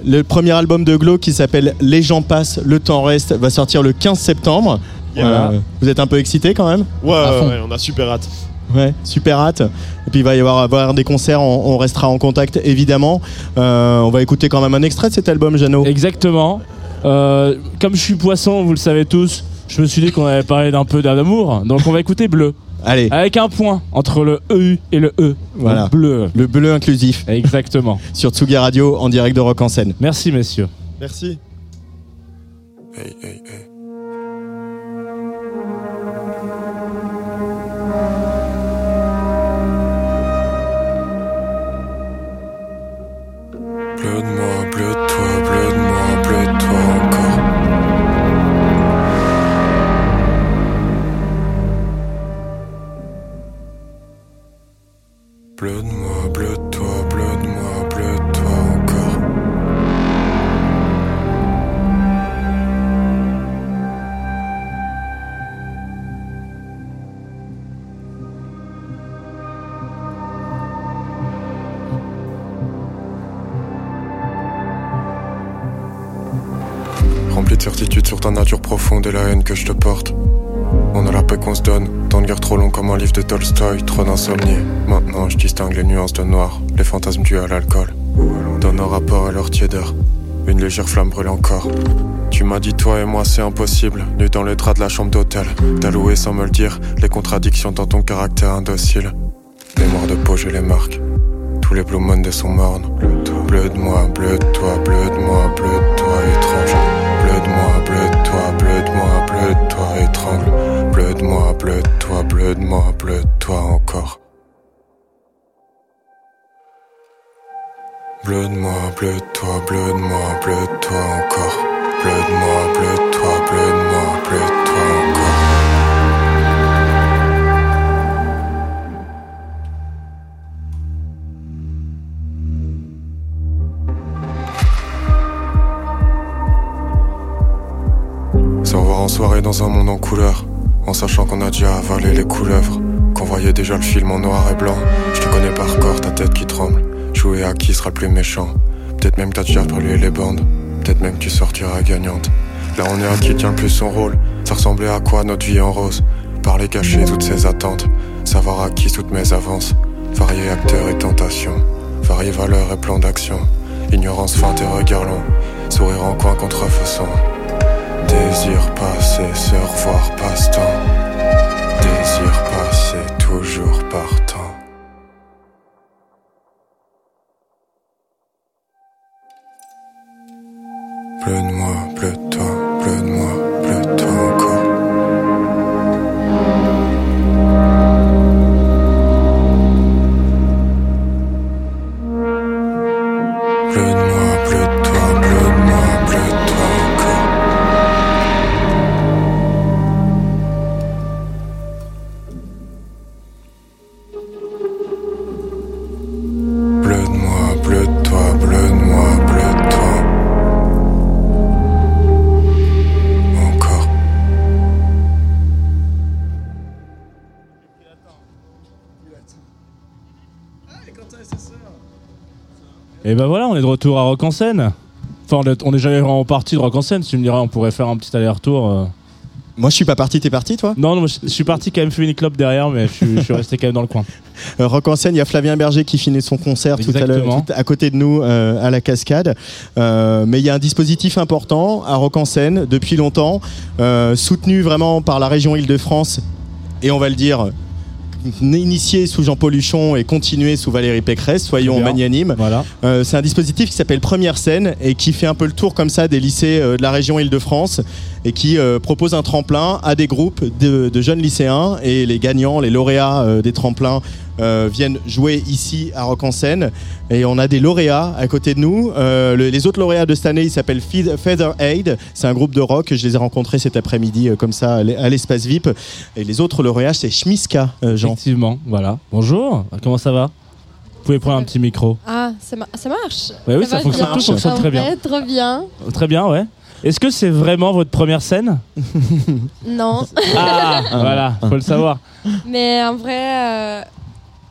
le, premier album de Glow qui s'appelle Les gens passent, le temps reste va sortir le 15 septembre. Yeah. Euh, vous êtes un peu excité quand même? Ouais, on a super hâte. Ouais, super hâte. Et puis il va y avoir, avoir des concerts, on, on restera en contact évidemment. Euh, on va écouter quand même un extrait de cet album, Jeannot. Exactement. Euh, comme je suis poisson, vous le savez tous, je me suis dit qu'on allait parler d'un peu d'amour. Donc on va écouter bleu. Allez, Avec un point entre le EU et le E. Voilà. Donc, bleu. le bleu inclusif Exactement. sur Tsugi Radio en direct de Rock en scène. Merci messieurs. Merci. De la haine que je te porte. On a la paix qu'on se donne. Temps de guerre trop long comme un livre de Tolstoy. Trop d'insomnie. Maintenant, je distingue les nuances de noir. Les fantasmes dus à l'alcool. Dans nos rapports et leur tiédeur. Une légère flamme brûle encore. Tu m'as dit toi et moi c'est impossible, nu dans les draps de la chambre d'hôtel. T'as loué sans me le dire, les contradictions dans ton caractère indocile. Mémoire de peau, je les marque. Tous les blue Mondays sont mornes. Bleu de moi, bleu de toi, bleu de moi, bleu de toi, étrange. Bleu de moi, bleu de toi, bleu de moi, bleu de toi, étrangle. Bleu de moi, bleu de toi, bleu de moi, bleu de toi encore. Bleu de moi, bleu de toi, bleu de moi, bleu de toi encore. Bleu de moi, dans un monde en couleur, en sachant qu'on a déjà avalé les couleuvres, qu'on voyait déjà le film en noir et blanc. Je te connais par corps, ta tête qui tremble. Jouer à qui sera le plus méchant? Peut-être même t'as déjà brûlé les bandes. Peut-être même tu sortiras gagnante. Là on est à qui tient le plus son rôle. Ça ressemblait à quoi notre vie en rose? Parler cacher toutes ses attentes. Savoir à qui toutes mes avances. Variés acteurs et tentations. Variés valeurs et plans d'action. Ignorance, feinte et regard long. Sourire en coin contrefaçon. Désir passé, se revoir passe-temps. Désir passé, toujours partant. Bleu de moi, est de retour à Rock en scène. Enfin, on est- on est jamais vraiment parti de Rock en scène. Si tu me diras, on pourrait faire un petit aller-retour. euh. Moi, je suis pas parti, t'es parti, toi? Non, non, je je suis parti quand même fumer une clope derrière, mais je suis, je suis resté quand même dans le coin. Euh, Rock en scène, il y a Flavien Berger qui finit son concert tout à l'heure, Exactement. tout à côté de nous, euh, à la cascade. Euh, mais il y a un dispositif important à Rock en scène depuis longtemps, euh, soutenu vraiment par la région Île-de-France, et on va le dire, initié sous Jean-Paul Huchon et continué sous Valérie Pécresse, soyons magnanimes. Voilà. Euh, c'est un dispositif qui s'appelle Première Scène et qui fait un peu le tour comme ça des lycées euh, de la région Île-de-France et qui euh, propose un tremplin à des groupes de, de jeunes lycéens et les gagnants, les lauréats des tremplins euh, viennent jouer ici à Rock en Seine et on a des lauréats à côté de nous. Euh, le- les autres lauréats de cette année, ils s'appellent Feed- Feather Aid. C'est un groupe de rock. Je les ai rencontrés cet après-midi euh, comme ça à l'e- à l'espace VIP. Et les autres lauréats, c'est Schmiska, euh, Jean. Effectivement, voilà. Bonjour, comment ça va? Vous pouvez prendre un petit micro. Ah, ça, ma- ça marche. Ouais, oui, ça fonctionne, tout très bien. vrai, Trop bien. Très bien, ouais. Est-ce que c'est vraiment votre première scène? Non, Ah, voilà, faut le savoir. mais en vrai, euh,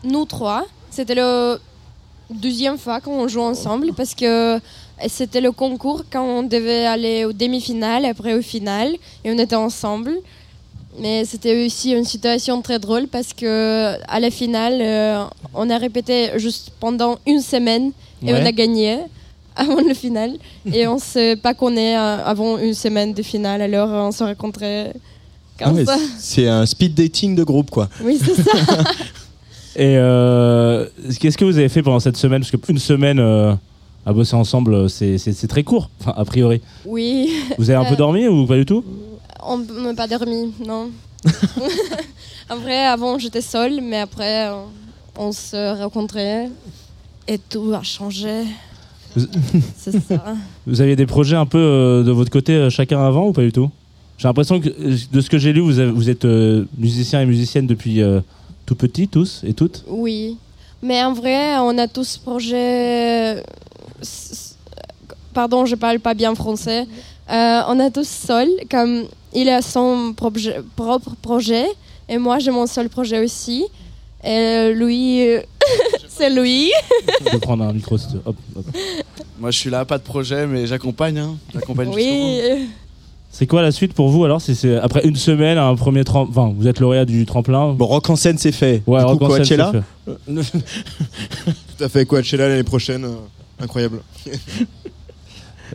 nous trois, c'était le deuxième fois qu'on joue ensemble parce que c'était le concours quand on devait aller aux demi-finales, après au final, et on était ensemble. Mais c'était aussi une situation très drôle parce que à la finale, euh, on a répété juste pendant une semaine et Ouais. on a gagné avant le final. et on sait pas qu'on est euh, avant une semaine de finale, alors euh, on se rencontrait Ah comme ouais, ça. c'est un speed dating de groupe, quoi. Oui, c'est ça. Et euh, qu'est-ce que vous avez fait pendant cette semaine? Parce qu'une semaine euh, à bosser ensemble, c'est c'est- très court, enfin, a priori. oui, Vous avez un peu Euh, dormi ou pas du tout? on n'a pas dormi, non. vrai, avant j'étais seule, mais après euh, on se rencontrait et tout a changé. Vous- C'est ça. Vous aviez des projets un peu euh, de votre côté euh, chacun avant ou pas du tout? J'ai l'impression que euh, de ce que j'ai lu, vous, avez- vous êtes euh, musicien et musicienne depuis euh, tout petit, tous et toutes. Oui, mais en vrai, on a tous projet. Pardon, je parle pas bien français. Euh, on a tous seul, comme il a son propre projet et moi j'ai mon seul projet aussi. Et lui, c'est lui. Je vais prendre un micro. Hop, hop. Moi, je suis là, pas de projet, mais j'accompagne. Hein. J'accompagne justement. Oui. C'est quoi la suite pour vous alors Si c'est après une semaine, un premier tremplin, enfin, vous êtes lauréat du tremplin? Bon, Rock en scène, c'est fait. Ouais, Du coup, Rock en scène, Coachella c'est fait. Tout à fait, Coachella l'année prochaine. euh, incroyable.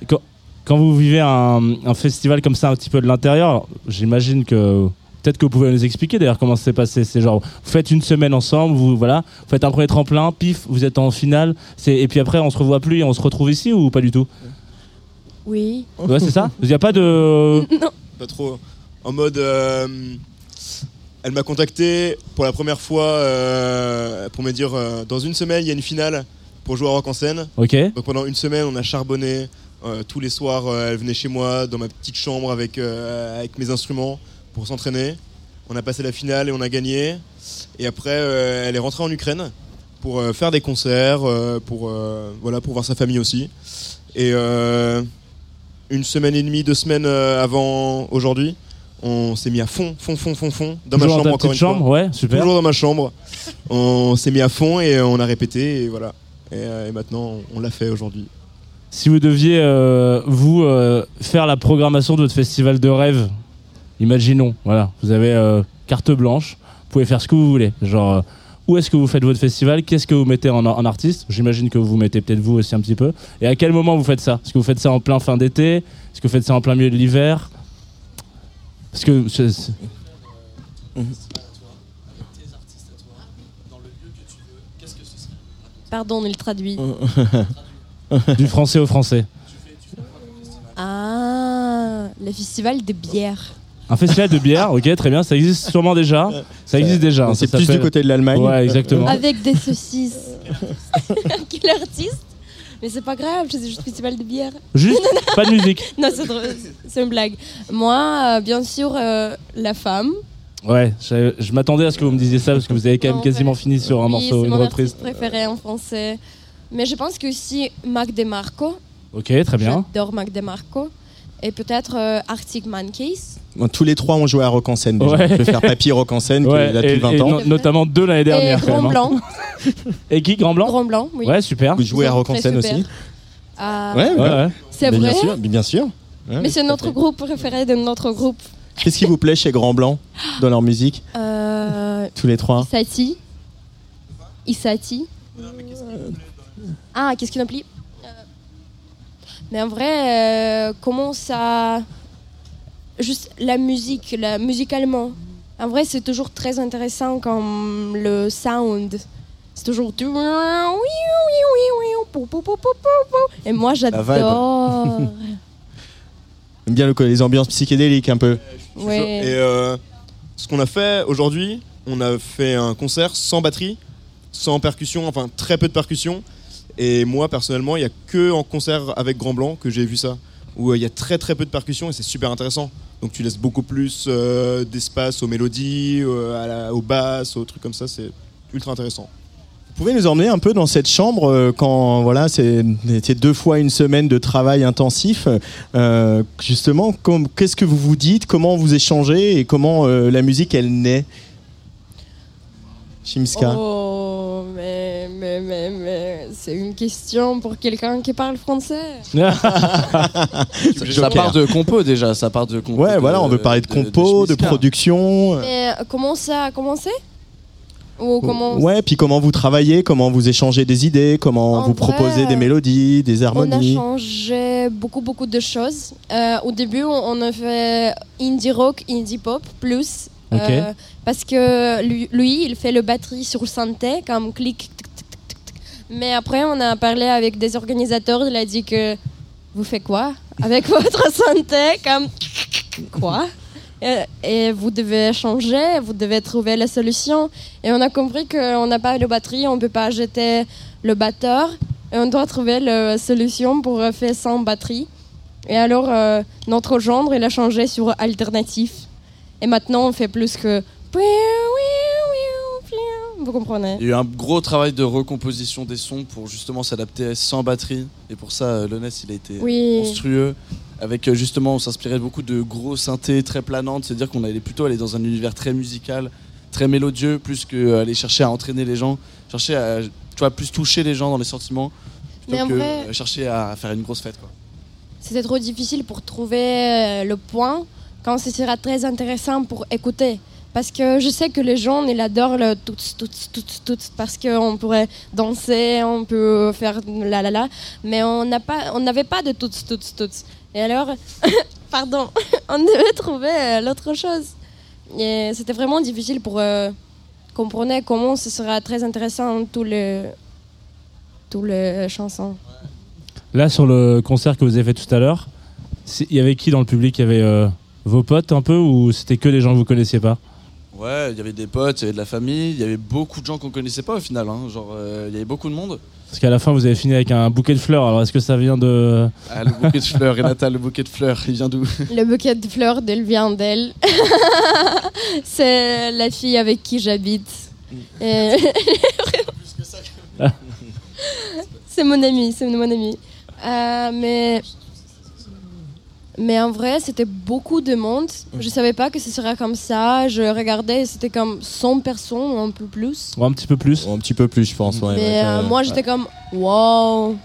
Quand, quand vous vivez un, un festival comme ça un petit peu de l'intérieur, j'imagine que peut-être que vous pouvez nous expliquer d'ailleurs comment ça s'est passé. C'est genre, vous faites une semaine ensemble, vous voilà, vous faites un premier tremplin, pif, vous êtes en finale, c'est et puis après on se revoit plus et on se retrouve ici ou pas du tout? Oui. Ouais, c'est ça. Il n'y a pas de. Non. Pas trop. En mode. euh, elle m'a contacté pour la première fois euh, pour me dire euh, dans une semaine il y a une finale pour jouer à Rock en scène. Ok. Donc pendant une semaine on a charbonné. Euh, tous les soirs euh, elle venait chez moi dans ma petite chambre avec, euh, avec mes instruments pour s'entraîner. On a passé la finale et on a gagné. Et après euh, elle est rentrée en Ukraine pour euh, faire des concerts, euh, pour, euh, voilà, pour voir sa famille aussi. Et euh, une semaine et demie, deux semaines euh, avant aujourd'hui, on s'est mis à fond, fond, fond, fond, fond, dans Toujours ma dans chambre ta encore une chambre, fois. ouais, super. Toujours dans ma chambre. On s'est mis à fond et on a répété et voilà. Et, euh, et maintenant, on l'a fait aujourd'hui. Si vous deviez euh, vous euh, faire la programmation de votre festival de rêve, imaginons, voilà, vous avez euh, carte blanche, vous pouvez faire ce que vous voulez. Genre, où est-ce que vous faites votre festival? Qu'est-ce que vous mettez en, en artiste? J'imagine que vous mettez peut-être vous aussi un petit peu. Et à quel moment vous faites ça? Est-ce que vous faites ça en plein fin d'été? Est-ce que vous faites ça en plein milieu de l'hiver? Parce que c'est- c'est- Pardon, on le traduit. du français au français. Ah, le festival de bière. Un festival de bière, ok, très bien, ça existe sûrement déjà. Ça existe déjà. hein, C'est plus du côté de l'Allemagne. Ouais, exactement. Avec des saucisses. Quel artiste Mais c'est pas grave, c'est juste festival de bière. Juste, pas de musique. Non, c'est drôle, c'est une blague. Moi, euh, bien sûr, euh, la femme. Ouais, je, je m'attendais à ce que vous me disiez ça parce que vous avez quand même quasiment fini sur un Oui, morceau, c'est une mon reprise. préféré en français. Mais je pense que aussi Mac DeMarco. Ok, très bien. J'adore Mac DeMarco. Et peut-être euh, Arctic Monkeys. Bon, Tous les trois ont joué à Rock en scène. déjà. Ouais. Je vais faire Papy Rock en scène, qui Ouais, est là et- depuis 20 et ans. no- notamment deux l'année dernière. Grand même, hein. Blanc. Et qui Grand Blanc Grand Blanc, oui. Ouais, super. Vous jouez à Rock en scène super. aussi Ah, Ouais, Ouais, ouais. C'est vrai Bien sûr, bien sûr. Ouais, Mais c'est notre groupe préféré de notre groupe. Qu'est-ce qui vous plaît chez Grand Blanc dans leur musique Euh, Tous les trois Isati. Isati. Ah, qu'est-ce qu'il appelle Euh, Mais en vrai, euh, comment ça. Juste la musique, la, musicalement. En vrai, c'est toujours très intéressant comme le sound. C'est toujours. Et moi, j'adore. J'aime bien le- les ambiances psychédéliques un peu. Ouais. Et euh, ce qu'on a fait aujourd'hui, on a fait un concert sans batterie, sans percussion, enfin très peu de percussion. Et moi personnellement, il n'y a que en concert avec Grand Blanc que j'ai vu ça, où euh, il y a très très peu de percussion et c'est super intéressant. Donc tu laisses beaucoup plus euh, d'espace aux mélodies, euh, à la- aux basses, aux trucs comme ça, c'est ultra intéressant. Vous pouvez nous emmener un peu dans cette chambre euh, quand voilà c'est c'est deux fois une semaine de travail intensif. Euh, justement, qu'est-ce que vous vous dites? Comment vous échangez? Et comment euh, la musique elle naît? Chimska. Oh, mais, mais, mais, c'est une question pour quelqu'un qui parle français. Ça, ça part de compo déjà, ça part de compo. Ouais, de- voilà, on veut parler de compo, de, Schmitzka. production. Mais euh, comment ça a commencé? Ou comment Ouais, puis comment vous travaillez, comment vous échangez des idées, comment En vous vrai, proposez des mélodies, des On a harmonies. changé beaucoup, beaucoup de choses. Euh, au début, on a fait indie rock, indie pop, plus. Euh, parce que lui, lui, il fait le batterie sur synthé, comme clic, Mais après, on a parlé avec des organisateurs, il a dit que vous faites quoi avec votre synthé, comme quoi et, vous devez changer, vous devez trouver la solution. Et on a compris qu'on n'a pas de batterie, on ne peut pas jeter le batteur. Et on doit trouver la solution pour faire sans batterie. Et alors, euh, notre genre, il a changé sur alternatif. Et maintenant, on fait plus que. Vous comprenez Il y a eu un gros travail de recomposition des sons pour justement s'adapter sans batterie. Et pour ça, euh, Loness, il a été Oui. monstrueux. Avec euh, justement, on s'inspirait beaucoup de gros synthés très planantes. C'est-à-dire qu'on allait plutôt aller dans un univers très musical, très mélodieux, plus que euh, chercher à entraîner les gens, chercher à tu vois, plus toucher les gens dans les sentiments, plutôt que vrai- chercher à faire une grosse fête. Quoi. c'était trop difficile pour trouver le point quand ce sera très intéressant pour écouter. Parce que je sais que les gens, ils adorent le tout, tout, tout, tout, parce qu'on pourrait danser, on peut faire la la la, mais on n'avait pas de tout, tout, tout. Et alors, pardon, on devait trouver euh, l'autre chose. Et c'était vraiment difficile pour euh, comprendre comment ce sera très intéressant tous les, tous les chansons. Là, sur le concert que vous avez fait tout à l'heure, il y avait qui dans le public? Il y avait euh, vos potes un peu ou c'était que des gens que vous connaissiez pas? Ouais, il y avait des potes, il y avait de la famille, il y avait beaucoup de gens qu'on connaissait pas au final. hein. Genre, euh, il y avait beaucoup de monde. Parce qu'à la fin, vous avez fini avec un bouquet de fleurs. Alors, est-ce que ça vient de. Ah, le bouquet de fleurs, Renata, le bouquet de fleurs, il vient d'où? Le bouquet de fleurs d'elle vient d'elle. C'est la fille avec qui j'habite. Et- c'est mon ami, c'est mon ami. Euh, mais, mais en vrai, c'était beaucoup de monde. Je savais pas que ce serait comme ça. Je regardais, c'était comme 100 personnes ou un peu plus. Ou un petit peu plus Un petit peu plus, je pense. ouais, mais ouais, euh, ouais. moi, j'étais comme wow.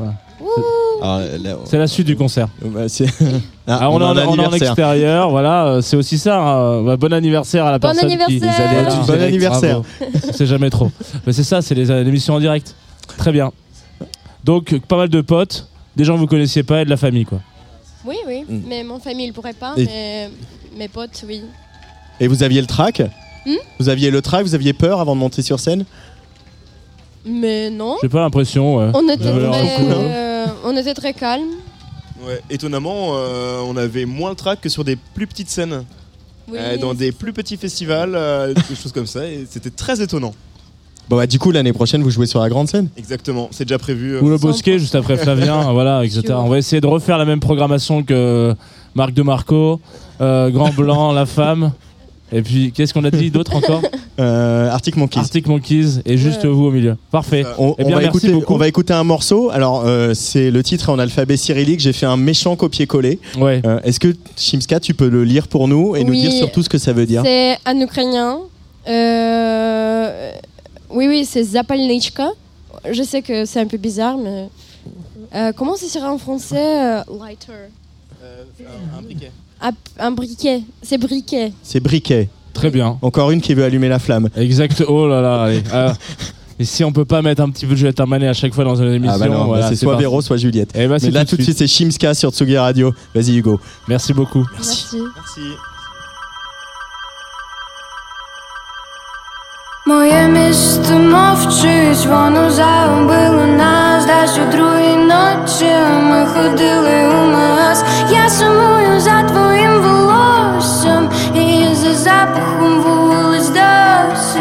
Là, C'est la suite du concert. bah, c'est- Ah, Ah, on, en, on en anniversaire. extérieur, voilà, euh, c'est aussi ça. hein. Bah, bon anniversaire à la Bon personne qui anniversaire allait Bon en Bon direct. anniversaire. Sait jamais trop. Mais c'est ça, c'est les euh, l'émission en direct. Très bien. Donc, pas mal de potes, des gens que vous connaissiez pas et de la famille, quoi. Oui, oui. Mm. Mais mon famille, il pourrait pas. Et- Mais mes potes, oui. Et vous aviez le track Hmm? Vous aviez le track Vous aviez peur avant de monter sur scène Mais non. J'ai pas l'impression. ouais. On était, Vous avez l'air très, cool, hein. euh, on était très calme. Ouais, étonnamment, euh, on avait moins le track que sur des plus petites scènes, Oui, Euh, dans des plus petits festivals, euh, des choses comme ça, et c'était très étonnant. Bon, bah, du coup, l'année prochaine, vous jouez sur la grande scène Exactement, c'est déjà prévu. euh, Ou le Bosquet juste après Flavien, voilà, etc. On va essayer de refaire la même programmation que Marc de Marco, euh, Grand Blanc, La Femme. Et puis, qu'est-ce qu'on a dit d'autre encore euh, Arctic Monkeys. Arctic Monkeys et juste Ouais. vous au milieu. Parfait. On, Eh on va merci écouter, on va écouter un morceau. Alors, euh, c'est le titre est en alphabet cyrillique. J'ai fait un méchant copier-coller. Ouais. Euh, Est-ce que Shimska, tu peux le lire pour nous et nous dire surtout ce que ça veut dire? C'est un ukrainien. Euh, Oui, oui, c'est Zapalnichka. Je sais que c'est un peu bizarre, mais. Euh, comment ça serait en français euh, Lighter. un briquet. Ah, un briquet. C'est briquet. C'est briquet. Très bien. Encore une qui veut allumer la flamme. Exact. Oh là là. Allez. Ah. et si on peut pas mettre un petit peu de Juliette Armanet à chaque fois dans une émission, Ah bah non, voilà, c'est soit parti. Véro, soit Juliette. Eh bah, Mais c'est là, tout de suite, c'est Shimska sur Tsugi Radio. Vas-y, Hugo. Merci beaucoup. Merci. Merci. Моє місто мовчить, воно загубило нас десь у другій ночі ми ходили у нас. Я сумую за твоїм волоссям і за запахом вулиць досі.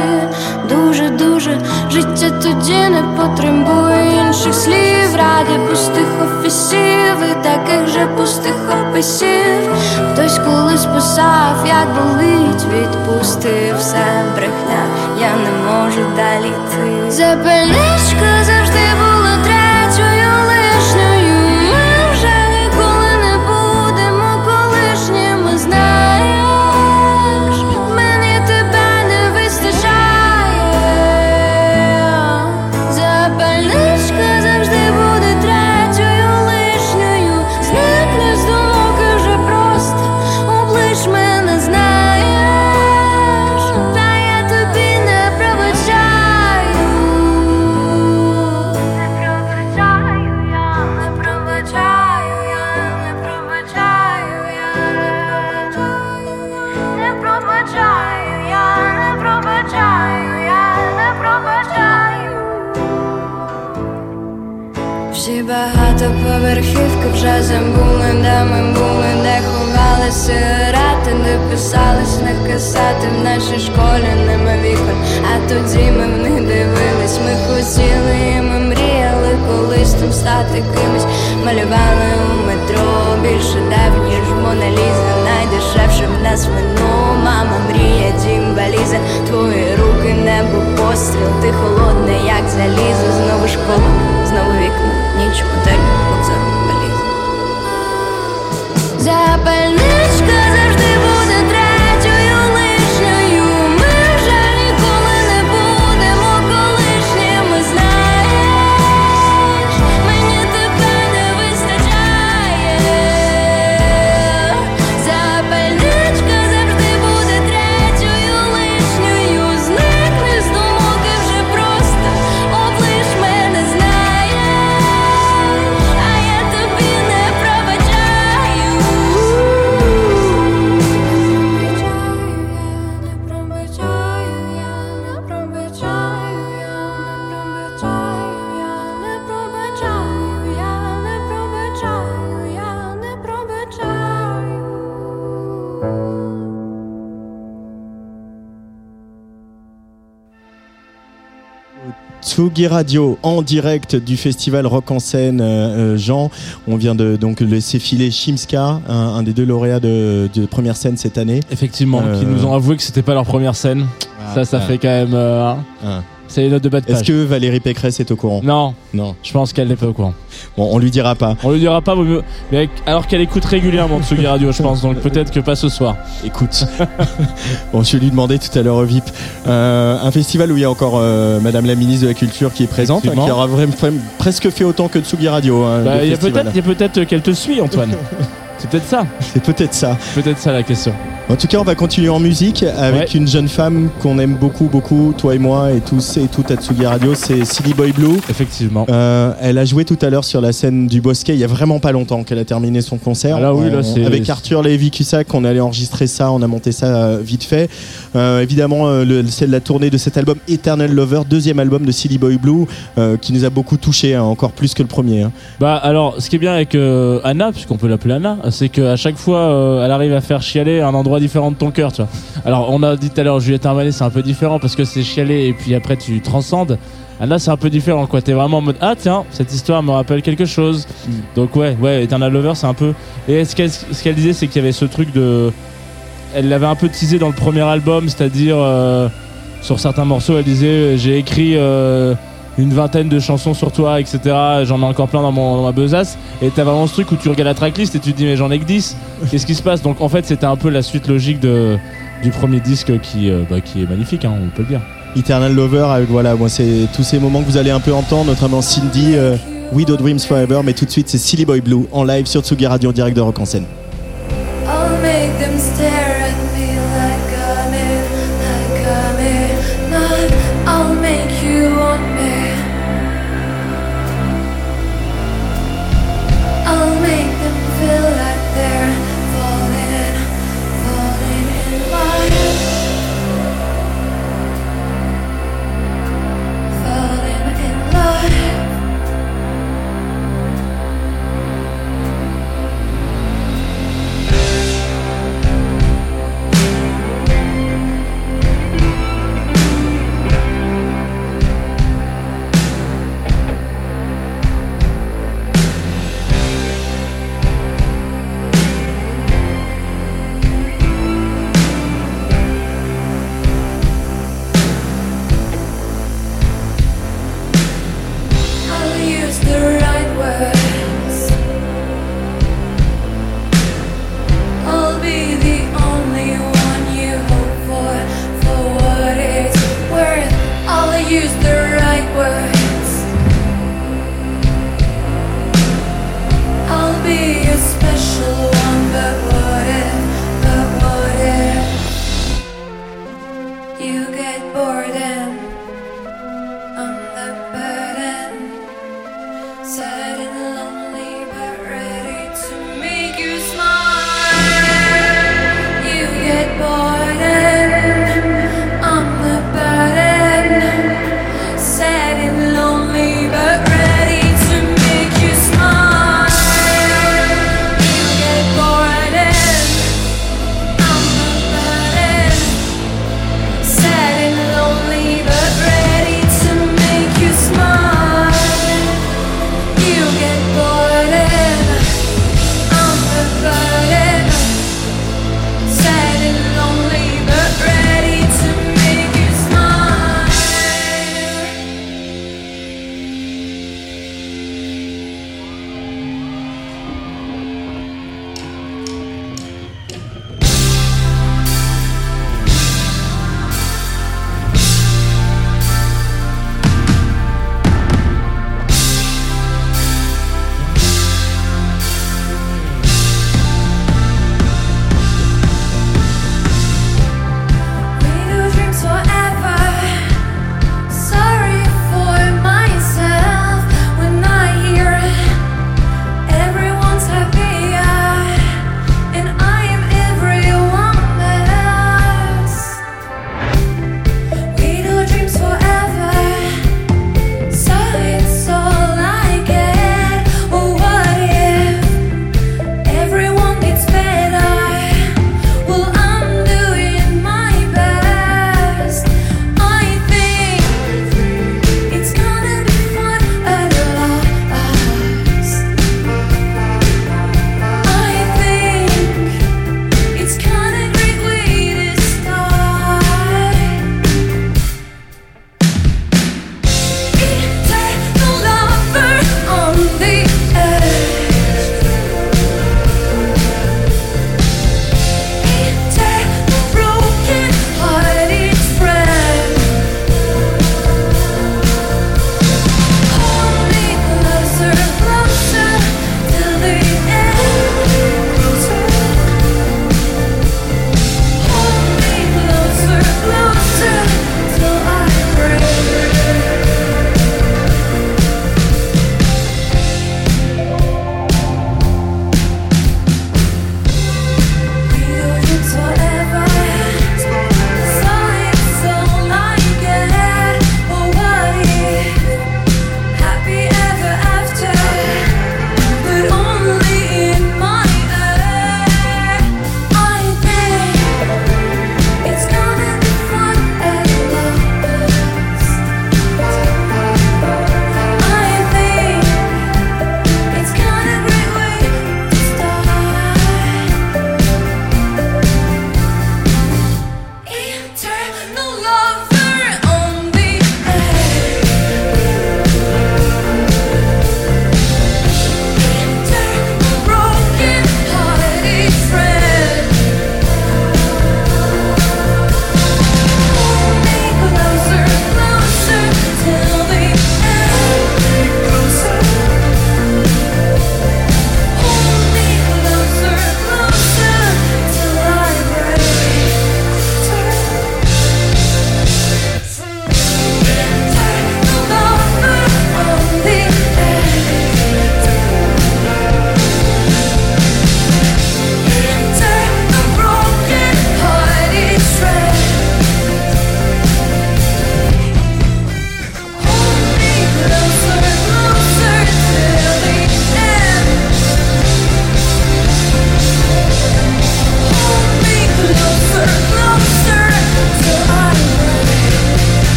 Дуже, дуже життя тоді не потребує інших слів. Ради пустих офісів і таких же пустих описів. Хтось колись писав, як болить, відпусти все брехня. Я не можу далі йти. Запальничка завжди вже забули, де ми були, де ховали сигарети, де писались на касети в нашій школі нема вікон. А тоді ми в них дивились, ми хотіли і ми мріяли колись там стати кимось. Малювали у метро більше дев, ніж Мона Ліза. Найдешевше в нас вино, мама мріє, дім валіза. Твої руки, небо, постріл, ти Tsugi Radio en direct du festival Rock en scène euh, euh, Jean. On vient de donc laisser filer Shimska, un, un des deux lauréats de, de première scène cette année. Effectivement, Euh, qui nous ont avoué que c'était pas leur première scène. ça, ça ah. fait quand même. euh, hein. Ah. C'est les notes de bas de page. Est-ce que Valérie Pécresse est au courant? Non, Non. je pense qu'elle n'est pas au courant. Bon, on lui dira pas. On lui dira pas, mais avec- alors qu'elle écoute régulièrement Tsugi Radio, je pense, donc peut-être que pas ce soir. Écoute, bon, je vais lui demander tout à l'heure au VIP. Euh, un festival où il y a encore euh, Madame la ministre de la Culture qui est présente, hein, qui aura vraiment, presque fait autant que Tsugi Radio. hein, Bah, le Il y a festival. peut-être il y a peut-être qu'elle te suit, Antoine. C'est peut-être ça. C'est peut-être ça. Peut-être ça la question. En tout cas, on va continuer en musique avec Ouais. une jeune femme qu'on aime beaucoup, beaucoup, toi et moi et tous et tout à Tsugi Radio, c'est Silly Boy Blue. Effectivement. Euh, elle a joué tout à l'heure sur la scène du Bosquet. Il y a vraiment pas longtemps qu'elle a terminé son concert. Ah là, oui, là, On- c'est- avec Arthur Lévy Cussac, on allé enregistrer ça, on a monté ça euh, vite fait. Euh, évidemment, euh, c'est la tournée de cet album Eternal Lover, deuxième album de Silly Boy Blue, euh, qui nous a beaucoup touché, hein, encore plus que le premier. hein. Bah alors, ce qui est bien avec euh, Anna, puisqu'on peut l'appeler Anna, c'est qu'à chaque fois, euh, elle arrive à faire chialer un endroit différent de ton cœur, tu vois. Alors, on a dit tout à l'heure, Juliette Armanet, c'est un peu différent parce que c'est chialer et puis après tu transcendes. Anna, c'est un peu différent, quoi. T'es vraiment en mode ah tiens, cette histoire me rappelle quelque chose. Donc ouais, ouais, Eternal Lover, c'est un peu. Et ce qu'elle ce qu'elle disait, c'est qu'il y avait ce truc de. Elle l'avait un peu teasé dans le premier album, c'est-à-dire euh, sur certains morceaux, elle disait j'ai écrit. euh, une vingtaine de chansons sur toi, etc. J'en ai encore plein dans, mon, dans ma besace. Et t'as vraiment ce truc où tu regardes la tracklist et tu te dis, mais j'en ai que 10. Qu'est-ce qui se passe? Donc en fait, c'était un peu la suite logique du premier disque qui, euh, bah, est magnifique, hein, on peut le dire. Eternal Lover, avec voilà, c'est tous ces moments que vous allez un peu entendre, notamment Cindy, euh, Widow Dreams Forever, mais tout de suite c'est Silly Boy Blue en live sur Tsugi Radio en direct de Rock en scène.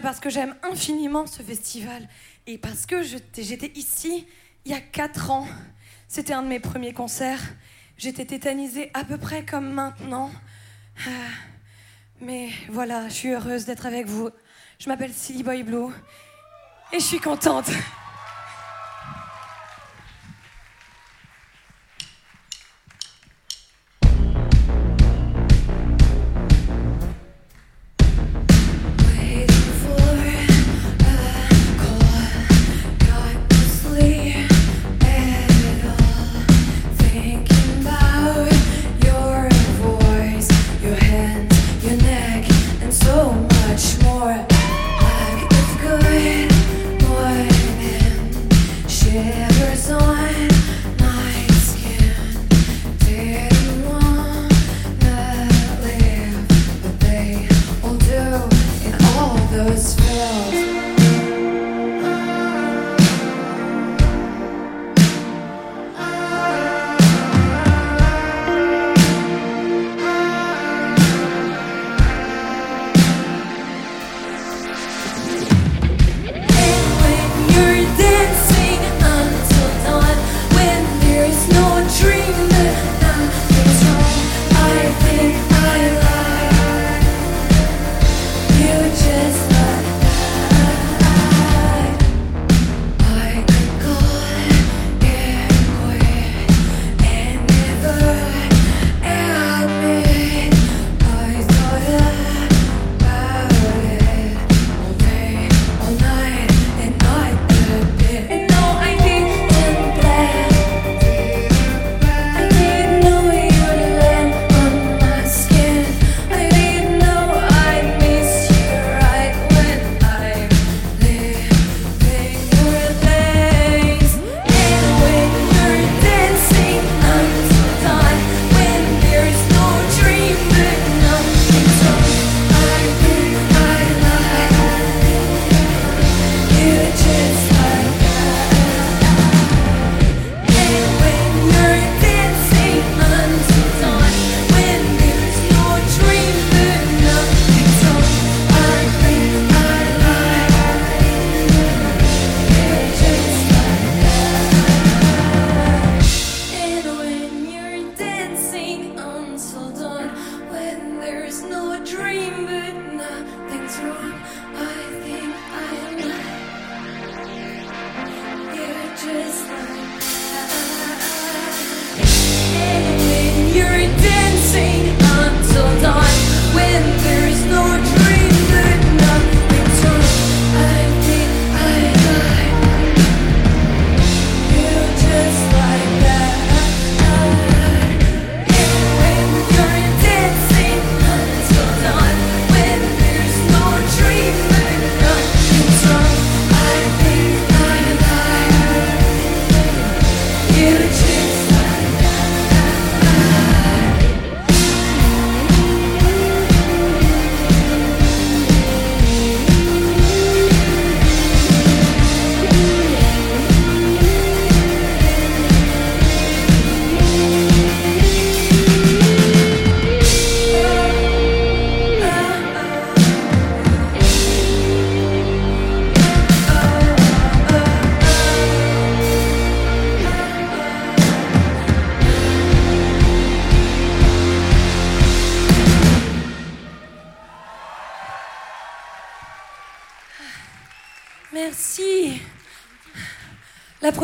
parce que j'aime infiniment ce festival et parce que j'étais ici il y a 4 ans. C'était un de mes premiers concerts. J'étais tétanisée à peu près comme maintenant. Euh, mais voilà, je suis heureuse d'être avec vous. Je m'appelle Silly Boy Blue et je suis contente.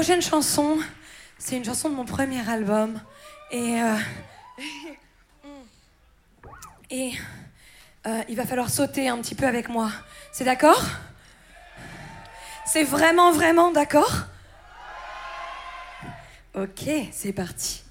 prochaine chanson, c'est une chanson de mon premier album. Et. Euh, euh, il va falloir sauter un petit peu avec moi. C'est d'accord? C'est vraiment, vraiment d'accord? Ok, c'est parti.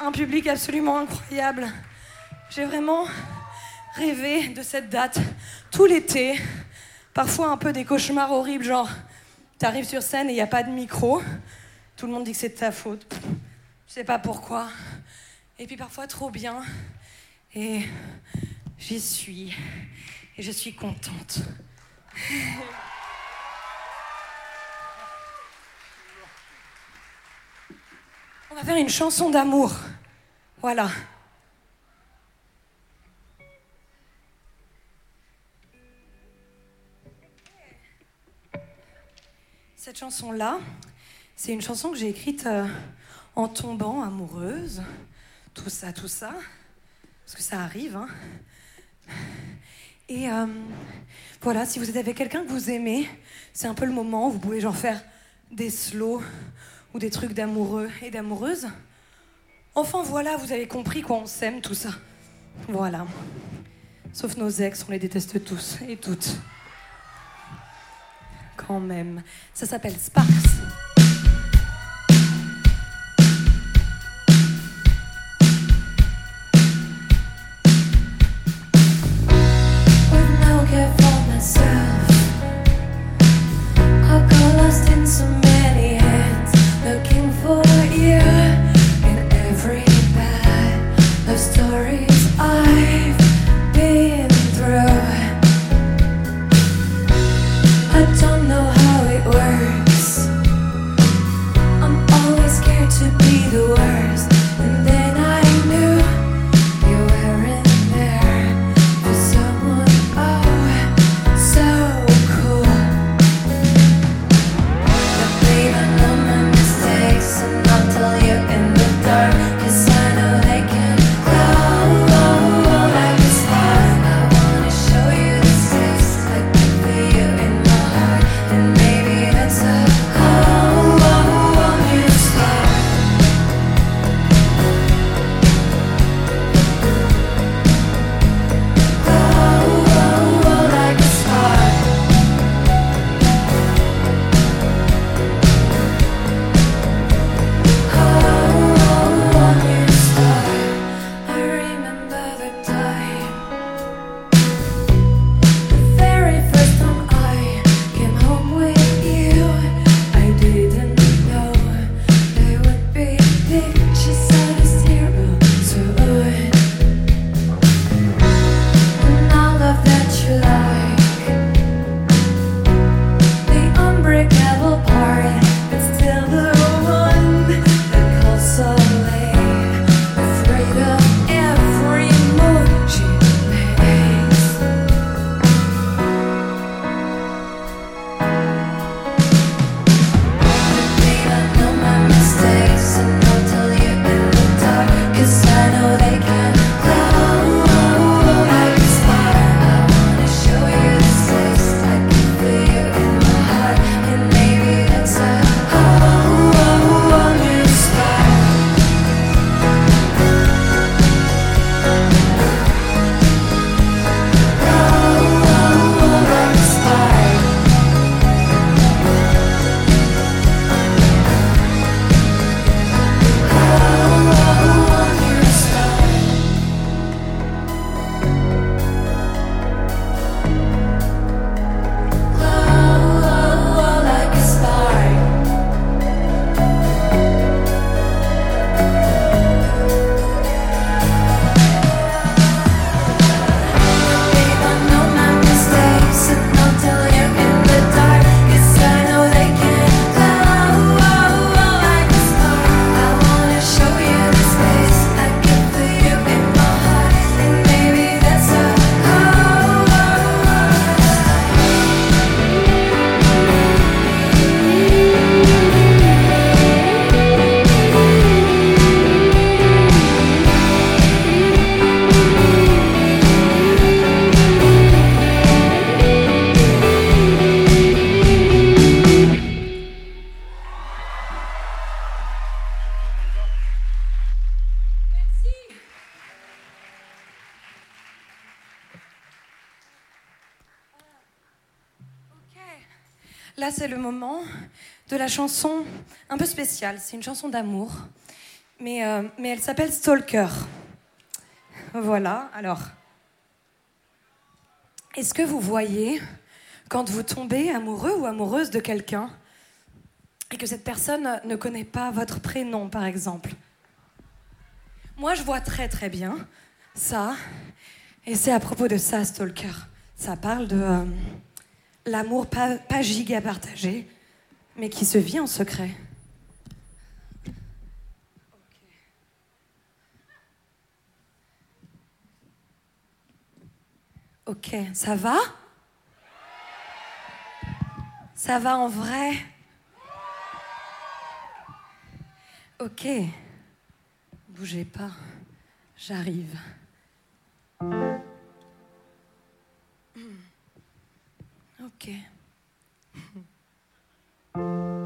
Un public absolument incroyable. J'ai vraiment rêvé de cette date tout l'été. Parfois un peu des cauchemars horribles, genre t'arrives sur scène et il n'y a pas de micro. Tout le monde dit que c'est de ta faute. Je sais pas pourquoi. Et puis parfois trop bien. Et j'y suis. Et je suis contente. On va faire une chanson d'amour. Voilà. Cette chanson-là, c'est une chanson que j'ai écrite euh, en tombant amoureuse. Tout ça, tout ça. Parce que ça arrive, hein. Et euh, voilà, si vous êtes avec quelqu'un que vous aimez, c'est un peu le moment où vous pouvez genre faire des slows ou des trucs d'amoureux et d'amoureuses. Enfin voilà, vous avez compris quoi on s'aime, tout ça. Voilà. Sauf nos ex, on les déteste tous et toutes. Quand même. Ça s'appelle Sparks. chanson un peu spéciale. C'est une chanson d'amour, mais, euh, mais elle s'appelle Stalker. Voilà, alors. Est-ce que vous voyez, quand vous tombez amoureux ou amoureuse de quelqu'un, et que cette personne ne connaît pas votre prénom, par exemple? Moi, je vois très très bien ça, et c'est à propos de ça, Stalker. Ça parle de euh, l'amour pas, pas giga partagé, mais qui se vit en secret. Ok, ça va? Ça va en vrai? Ok, bougez pas, j'arrive. Ok. Música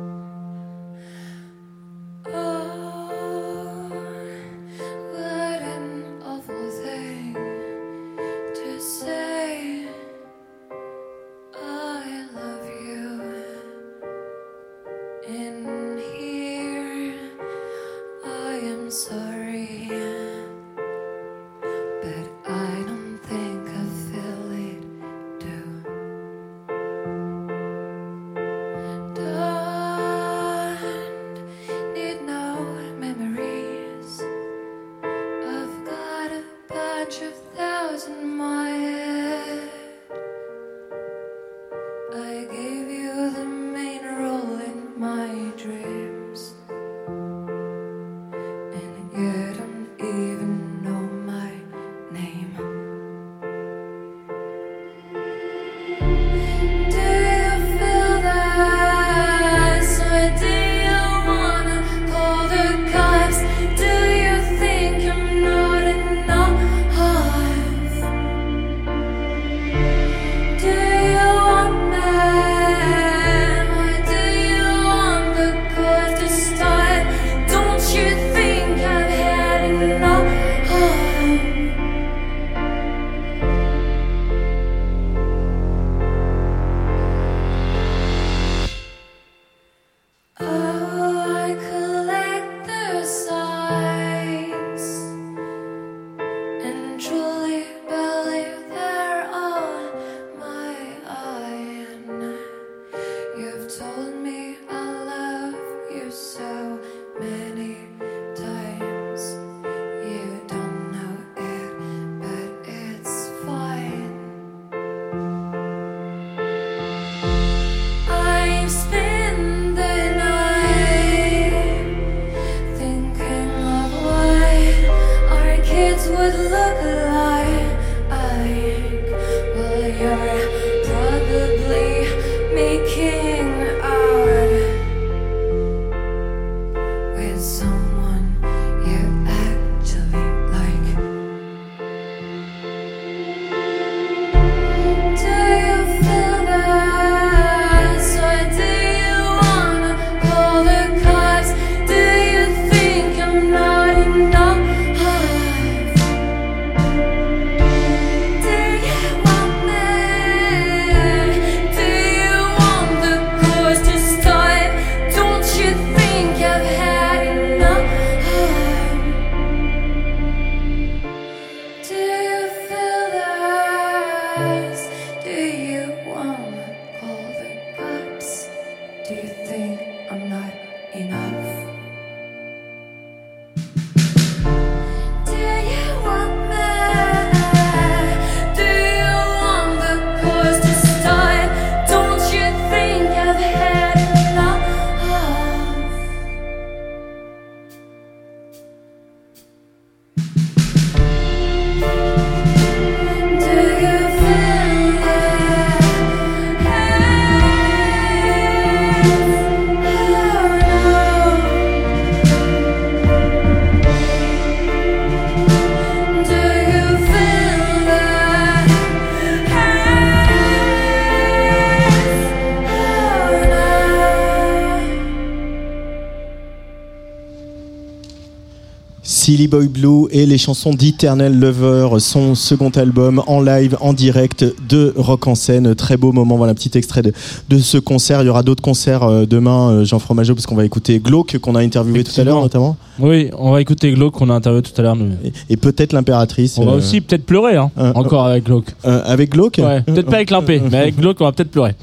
Boy Blue et les chansons d'Eternal Lover, son second album en live, en direct de Rock en scène. Très beau moment, voilà un petit extrait de, de ce concert. Il y aura d'autres concerts euh, demain, euh, Jean Fromageau, parce qu'on va écouter Glauque qu'on a interviewé tout à l'heure notamment. Oui, on va écouter Glauque qu'on a interviewé tout à l'heure. nous. Et, et peut-être l'impératrice. On va euh, aussi peut-être pleurer, hein, euh, encore avec Glauque. euh, avec Glauque Ouais, peut-être pas avec Limpé, mais avec Glauque, on va peut-être pleurer.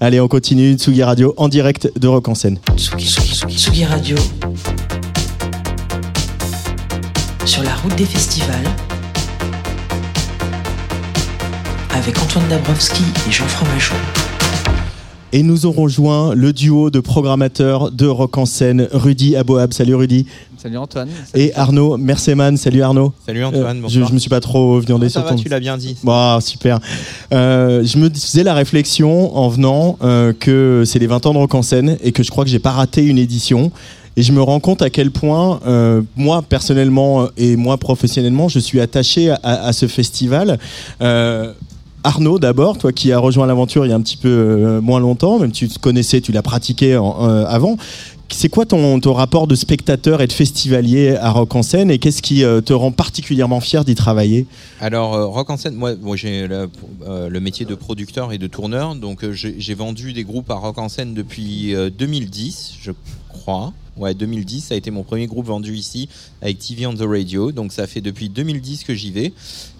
Allez, on continue. Tsugi Radio en direct de Rock en scène. Tsugi, Tsugi, Tsugi, Tsugi Radio. Sur la route des festivals. Avec Antoine Dabrowski et Jean Fromageau. Et nous aurons rejoint le duo de programmateurs de Rock en scène, Rudy Aboab. Salut Rudy. Salut Antoine. Et Arnaud Merceman. Salut Arnaud. Salut Antoine, Euh, je, je me suis pas trop viandé ça sur va, ton. tu l'as bien dit. Bon, super. Euh, je me faisais la réflexion en venant euh, que c'est les 20 ans de Rock en scène et que je crois que j'ai pas raté une édition. Et je me rends compte à quel point, euh, moi personnellement euh, et moi professionnellement, je suis attaché à, ce festival. Euh, Arnaud, d'abord, toi qui as rejoint l'aventure il y a un petit peu moins longtemps, même tu te connaissais, tu l'as pratiqué avant. C'est quoi ton, ton rapport de spectateur et de festivalier à Rock en scène et qu'est-ce qui te rend particulièrement fier d'y travailler? Alors, Rock en scène, moi, j'ai le, le métier de producteur et de tourneur, donc j'ai vendu des groupes à Rock en scène depuis euh, 2010, je crois. Ouais, 2010, ça a été mon premier groupe vendu ici avec TV on the Radio, donc ça fait depuis 2010 que j'y vais.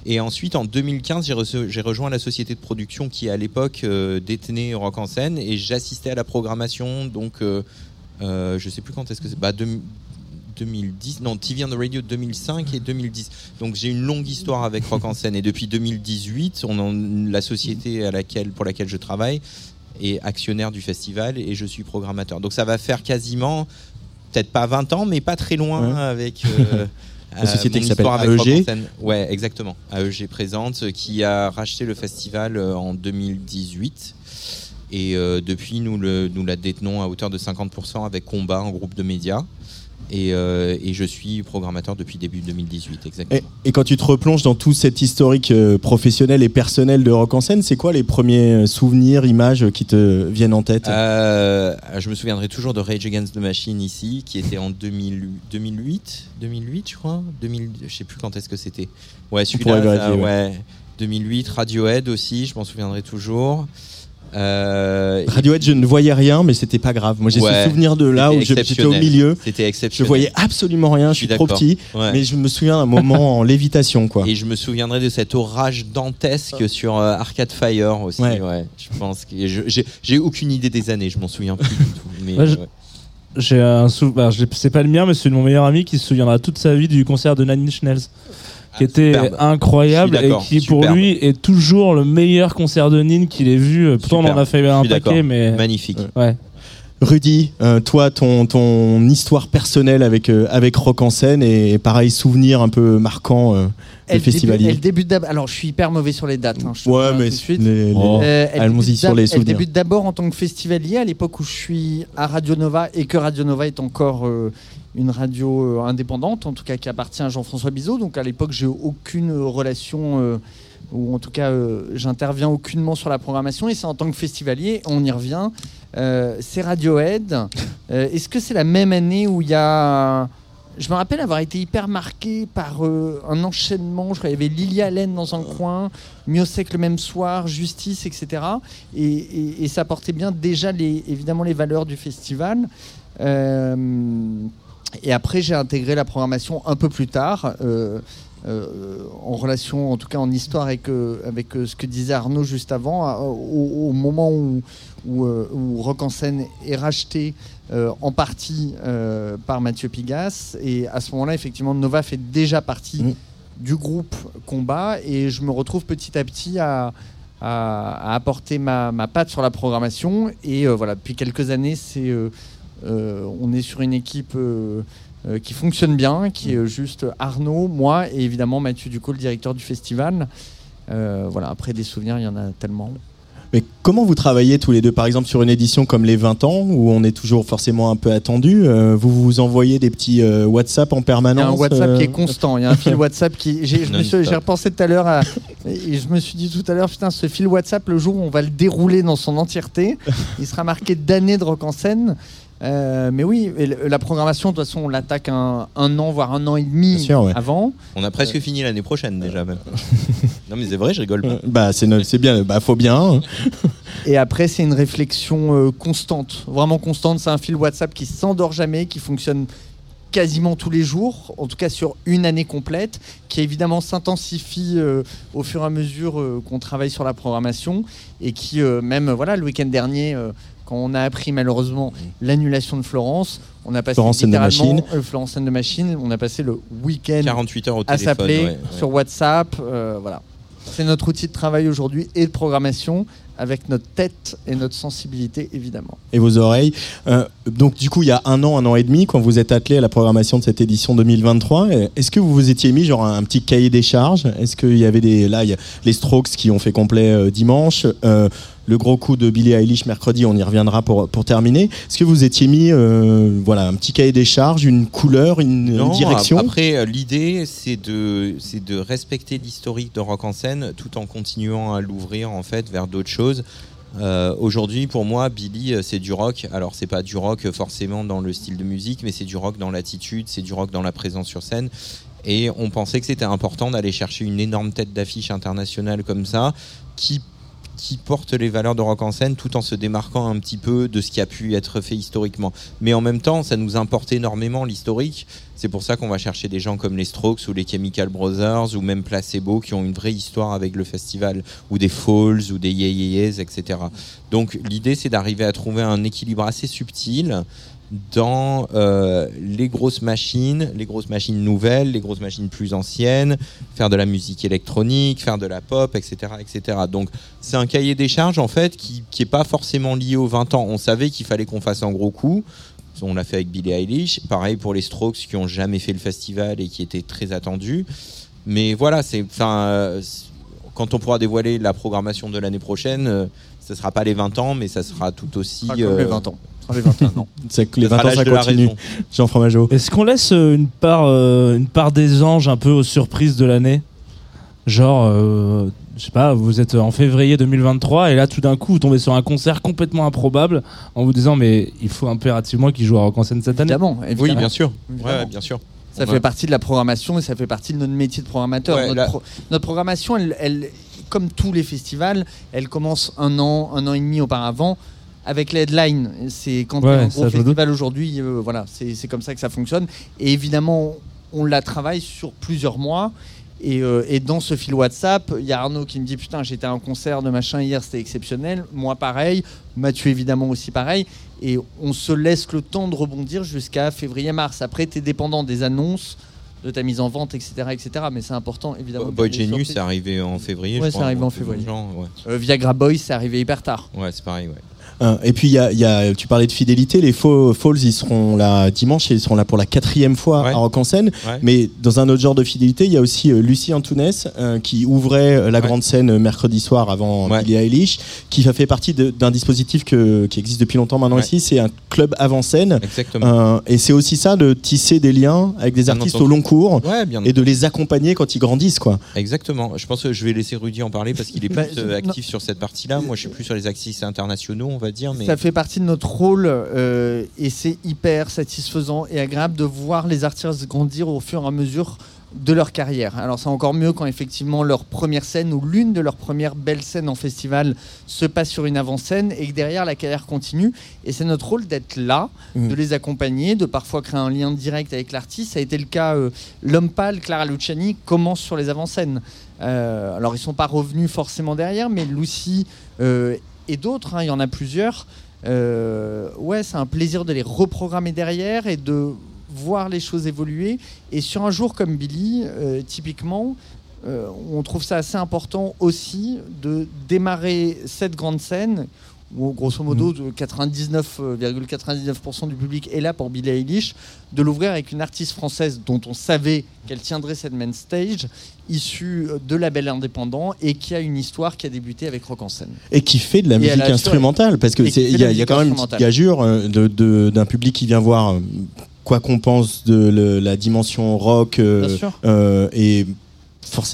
Et ensuite, en 2015, j'ai rejoint la société de production qui, à l'époque, euh, détenait Rock en scène et j'assistais à la programmation, donc euh, euh, je sais plus quand est-ce que c'est. Bah, deux- 2010, non, TV on the Radio 2005 et 2010. Donc j'ai une longue histoire avec Rock en scène et depuis 2018, on la société à laquelle, pour laquelle je travaille est actionnaire du festival et je suis programmateur. Donc ça va faire quasiment, peut-être pas 20 ans, mais pas très loin Ouais. avec euh, La société mon qui s'appelle histoire avec Rock AEG. scène. Ouais, exactement. AEG présente, euh, qui a racheté le festival euh, en 2018. Et euh, depuis, nous, le, nous la détenons à hauteur de 50% avec Combat, un groupe de médias. Et, euh, et je suis programmateur depuis début 2018, exactement. Et, et quand tu te replonges dans tout cet historique euh, professionnel et personnel de Rock en scène, c'est quoi les premiers euh, souvenirs, images qui te viennent en tête? Euh, je me souviendrai toujours de Rage Against the Machine ici, qui était en 2000 2008, 2008 je crois, 2000, je sais plus quand est-ce que c'était. Ouais, celui-là, ouais. 2008, Radiohead aussi, je m'en souviendrai toujours. Euh, Radiohead, je ne voyais rien, mais c'était pas grave. Moi, j'ai Ouais, ce souvenir de là où je- j'étais au milieu. C'était Je exceptionnel. voyais absolument rien. Je Je suis trop petit, Ouais. mais je me souviens d'un moment en lévitation, quoi. Et je me souviendrai de cet orage dantesque sur euh, Arcade Fire aussi. Ouais. Ouais. je pense que je- j'ai aucune idée des années, je m'en souviens plus du tout. Mais, Ouais, je- ouais. J'ai un souvenir, c'est pas le mien, mais c'est de mon meilleur ami qui se souviendra toute sa vie du concert de Nine Inch Nails. Qui était superbe. incroyable et qui pour superbe. lui est toujours le meilleur concert de Nine qu'il ait vu. Pourtant on en Superbe. a fait un paquet, mais Magnifique. ouais. Rudy, euh, toi, ton, ton histoire personnelle avec, euh, avec Rock en scène et pareil, souvenir un peu marquant euh, des Elle festivaliers. Elle débute d'ab- Alors, je suis hyper mauvais sur les dates. hein, je Ouais, mais tout de suite. les- les- Euh, elle allons-y débute sur les Elle souvenirs. débute d'abord en tant que festivalier à l'époque où je suis à Radio Nova et que Radio Nova est encore euh, une radio euh, indépendante, en tout cas qui appartient à Jean-François Bizot. Donc à l'époque, j'ai aucune euh, relation. euh, ou en tout cas, euh, j'interviens aucunement sur la programmation, et c'est en tant que festivalier, on y revient. euh, c'est Radiohead. Est-ce que c'est la même année où il y a je me rappelle avoir été hyper marqué par un enchaînement. Je crois qu'il y avait Lily Allen dans un coin, Miosek le même soir, Justice, etc. Et, et- et ça portait bien déjà les, évidemment les valeurs du festival. Euh, et après, j'ai intégré la programmation un peu plus tard. euh, euh, en relation, en tout cas en histoire avec, euh, avec euh, ce que disait Arnaud juste avant, au, au moment où, où, où Rock en scène est racheté en partie par Mathieu Pigas. Et à ce moment-là, effectivement, Nova fait déjà partie du groupe Combat. Et je me retrouve petit à petit à, à- à apporter ma, ma patte sur la programmation. Et voilà, depuis quelques années, c'est, on est sur une équipe. euh, euh, qui fonctionne bien, qui est euh, juste Arnaud, moi et évidemment Mathieu Ducot, le directeur du festival. Euh, voilà, après des souvenirs, il y en a tellement. Mais comment vous travaillez tous les deux, par exemple, sur une édition comme les 20 ans, où on est toujours forcément un peu attendu euh, Vous vous envoyez des petits euh, WhatsApp en Il y permanence a un WhatsApp qui euh, est constant. Il y a un fil WhatsApp qui. J'ai repensé tout à l'heure à- et je me suis dit tout à l'heure, putain, ce fil WhatsApp, le jour où on va le dérouler dans son entièreté, il sera marqué d'années de rock en scène. Euh, mais oui, la programmation, de toute façon, on l'attaque un, un an, voire un an et demi Bien sûr, ouais. avant. On a presque fini l'année prochaine déjà même. non mais c'est vrai, je rigole pas. Bah c'est no- bien, bah faut bien. hein. Et après, c'est une réflexion euh, constante, vraiment constante. C'est un fil WhatsApp qui s'endort jamais, qui fonctionne quasiment tous les jours, en tout cas sur une année complète, qui évidemment s'intensifie euh, au fur et à mesure euh, qu'on travaille sur la programmation et qui, euh, même voilà, le week-end dernier, euh, quand on a appris malheureusement l'annulation de Florence, on a passé Florence littéralement euh, Florence and the Machine, on a passé le week-end 48 heures au à s'appeler ouais, ouais. sur WhatsApp, euh, voilà. C'est notre outil de travail aujourd'hui et de programmation avec notre tête et notre sensibilité évidemment. et vos oreilles. Euh, donc du coup, il y a un an, un an et demi, quand vous êtes attelé à la programmation de cette édition 2023, euh, est-ce que vous vous étiez mis genre un, petit cahier des charges? Est-ce qu'il y avait des là, il y a les Strokes qui ont fait complet dimanche? Le gros coup de Billie Eilish mercredi, on y reviendra pour, pour terminer. Est-ce que vous étiez mis euh, voilà, un petit cahier des charges, une couleur, une, direction? Après, euh, l'idée, c'est de, c'est de respecter l'historique de Rock en scène tout en continuant à l'ouvrir en fait vers d'autres choses. Euh, Aujourd'hui, pour moi, Billy, c'est du rock. Alors, c'est pas du rock forcément dans le style de musique, mais c'est du rock dans l'attitude, c'est du rock dans la présence sur scène. Et on pensait que c'était important d'aller chercher une énorme tête d'affiche internationale comme ça, qui qui porte les valeurs de rock en scène tout en se démarquant un petit peu de ce qui a pu être fait historiquement. Mais en même temps, ça nous importe énormément l'historique. C'est pour ça qu'on va chercher des gens comme les Strokes ou les Chemical Brothers ou même Placebo qui ont une vraie histoire avec le festival ou des Falls ou des Yeahs, etc. Donc l'idée c'est d'arriver à trouver un équilibre assez subtil dans euh, les grosses machines, les grosses machines nouvelles, les grosses machines plus anciennes, faire de la musique électronique, faire de la pop, etc. etc. Donc c'est un cahier des charges en fait qui n'est pas forcément lié aux 20 ans. On savait qu'il fallait qu'on fasse un gros coup. On l'a fait avec Billie Eilish. Pareil pour les Strokes qui ont jamais fait le festival et qui étaient très attendus. Mais voilà, c'est, euh, quand on pourra dévoiler la programmation de l'année prochaine, euh, ce sera pas les 20 ans, mais ça sera tout aussi. Pas comme les 20 ans. Les 21 ans. C'est les Ça sera 20 ans, ça continue. Jean Fromageau. Est-ce qu'on laisse euh, une part, euh, une part des anges un peu aux surprises de l'année? Genre, euh, je sais pas, vous êtes en février 2023 et là tout d'un coup vous tombez sur un concert complètement improbable en vous disant mais il faut impérativement qu'il joue à Rock en scène cette année. Évidemment, Oui, bien sûr. Évidemment. Ouais, bien sûr. Ça fait partie de la programmation et ça fait partie de notre métier de programmateur. Ouais, notre, là- pro- notre programmation, elle, elle- comme tous les festivals, elle commence un an, un an et demi auparavant. Avec les headlines, c'est quand Ouais, il y a un gros festival aujourd'hui, euh, voilà, c'est comme ça que ça fonctionne. Et évidemment, on la travaille sur plusieurs mois. Et, euh, et dans ce fil WhatsApp, il y a Arnaud qui me dit Putain, j'étais à un concert de machin hier, c'était exceptionnel. Moi, pareil. Mathieu, évidemment, aussi pareil. Et on se laisse le temps de rebondir jusqu'à février-mars. Après, tu es dépendant des annonces, de ta mise en vente, etc. etc. mais c'est important, évidemment. Boy Genius, c'est arrivé en février. Ouais, c'est arrivé en février. genre, ouais. Euh, Viagra Boys, c'est arrivé hyper tard. Ouais, c'est pareil, ouais. Hein, Et puis, il y a, y a- tu parlais de fidélité. Les Faux- Falls, ils seront là dimanche et ils seront là pour la quatrième fois Ouais. à Rock en scène. Ouais. Mais dans un autre genre de fidélité, il y a aussi euh, Lucie Antunes euh, qui ouvrait euh, la Ouais. grande scène mercredi soir avant Ouais. Billie Eilish, qui a fait partie d'un dispositif que- qui existe depuis longtemps maintenant Ouais. ici. C'est un club avant-scène. Exactement. Euh, et c'est aussi ça de tisser des liens avec des Bien artistes entendu. au long cours Ouais, bien et de les accompagner quand ils grandissent. Quoi. Exactement. Je pense que je vais laisser Rudy en parler parce qu'il est plus euh, actif sur cette partie-là. Moi, je suis plus sur les axes internationaux, on va dire. Mais Ça fait partie de notre rôle euh, et c'est hyper satisfaisant et agréable de voir les artistes grandir au fur et à mesure de leur carrière. Alors c'est encore mieux quand effectivement leur première scène ou l'une de leurs premières belles scènes en festival se passe sur une avant-scène et que derrière la carrière continue. Et c'est notre rôle d'être là, Mhm. de les accompagner, de parfois créer un lien direct avec l'artiste. Ça a été le cas, euh, l'homme pâle, Clara Luciani, commence sur les avant-scènes. Euh, alors ils sont pas revenus forcément derrière, mais Lucy euh, et d'autres, hein, il y en a plusieurs. Euh, ouais, c'est un plaisir de les reprogrammer derrière et de voir les choses évoluer. Et sur un jour comme Billy, euh, typiquement, euh, on trouve ça assez important aussi de démarrer cette grande scène où grosso modo de 99,99% du public est là pour Billie Eilish, de l'ouvrir avec une artiste française dont on savait qu'elle tiendrait cette main stage, issue de label indépendant et qui a une histoire qui a débuté avec Rock en scène. Et qui fait de la Et musique instrumentale, parce que et qui c'est- fait il de y, a- y a quand même une petite gageure euh, d'un public qui vient voir euh, quoi qu'on pense de le- la dimension rock euh, Bien sûr. euh, et,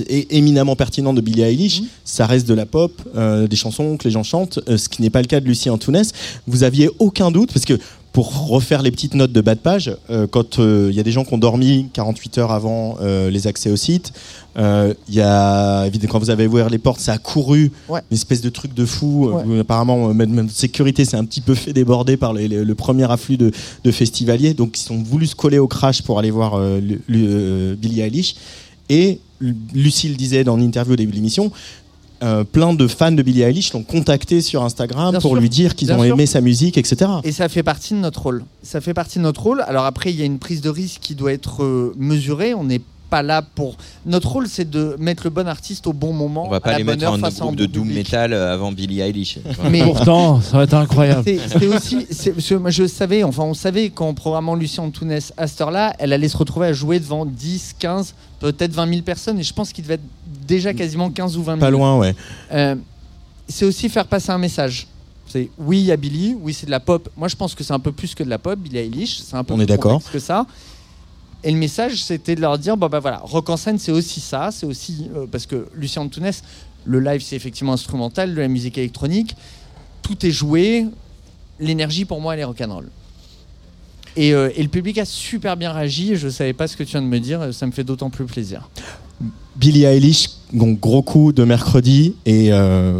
et éminemment pertinent de Billie Eilish. Mhm. Ça reste de la pop, euh, des chansons que les gens chantent, euh, ce qui n'est pas le cas de Lucie Antunes. Vous aviez aucun doute, parce que pour refaire les petites notes de bas de page, euh, quand il y a des gens qui ont dormi 48 heures avant les accès au site, il y a évidemment quand vous avez ouvert les portes, ça a couru, Ouais. une espèce de truc de fou. Ouais. Apparemment, même, même sécurité s'est un petit peu fait déborder par les- les- le premier afflux de, de festivaliers, donc ils ont voulu se coller au crash pour aller voir Billie Eilish. Et Lu- Lucille disait dans l'interview au début de l'émission. euh, plein de fans de Billie Eilish l'ont contacté sur Instagram Bien pour sûr. lui dire qu'ils ont sûr. aimé sa musique, etc. Et ça fait partie de notre rôle. Ça fait partie de notre rôle. Alors après, il y a une prise de risque qui doit être euh, mesurée. On n'est pas là pour. Notre rôle, c'est de mettre le bon artiste au bon moment. On va à pas la les bonne mettre heure, en face à un groupe de doom public. metal euh, avant Billie Eilish. Mais- Pourtant, ça va être incroyable. C'est- C'était aussi, je savais, enfin on savait qu'en programmant Lucien Antunes à cette heure-là, elle allait se retrouver à jouer devant 10, 15, peut-être 20 000 personnes, et je pense qu'il devait être déjà quasiment 15 ou 20 000. Pas loin, ouais. Euh, c'est aussi faire passer un message. C'est oui, il y a Billy, oui, c'est de la pop. Moi, je pense que c'est un peu plus que de la pop, Billie Eilish, c'est un peu On plus est d'accord. que ça. Et le message, c'était de leur dire bon, bah voilà, rock en scène, c'est aussi ça, c'est aussi. euh, parce que Lucien Antunes, le live, c'est effectivement instrumental, de la musique électronique, tout est joué, l'énergie pour moi, elle est rock'n'roll. Et, euh, et le public a super bien réagi, je savais pas ce que tu viens de me dire, ça me fait d'autant plus plaisir. Billie Eilish, donc gros coup de mercredi et euh,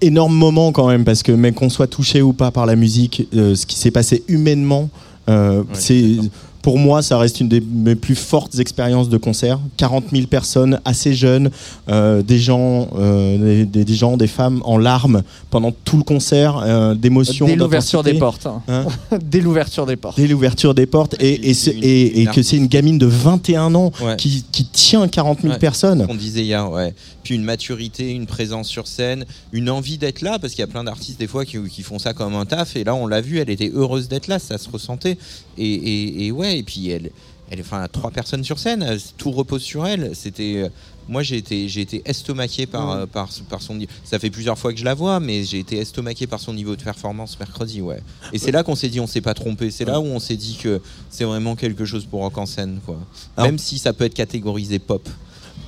énorme moment quand même parce que même qu'on soit touché ou pas par la musique, euh, ce qui s'est passé humainement, euh, c'est pour moi ça reste une des mes plus fortes expériences de concert. 40 000 personnes assez jeunes, euh, des gens, euh, des, des gens, des femmes en larmes pendant tout le concert, euh, d'émotions, Dès l'ouverture des portes. hein. Dès l'ouverture des portes. Dès l'ouverture des portes et, et, c'est- et- et que c'est une gamine de 21 ans Ouais. qui, qui tient 40 000 Ouais, personnes. ce qu'on disait hier, ouais. Puis une maturité, une présence sur scène, une envie d'être là, parce qu'il y a plein d'artistes des fois qui, qui font ça comme un taf, et là on l'a vu, elle était heureuse d'être là, ça se ressentait. Et, et- et ouais, et puis elle, elle, enfin, trois personnes sur scène, euh, tout repose sur elle. C'était, euh, moi j'ai été, j'ai été estomaqué par, euh, par, par son niveau. Ça fait plusieurs fois que je la vois, mais j'ai été estomaqué par son niveau de performance mercredi, ouais. Et c'est là qu'on s'est dit, on s'est pas trompé. C'est là où on s'est dit que c'est vraiment quelque chose pour rock en scène, quoi. Même si ça peut être catégorisé pop.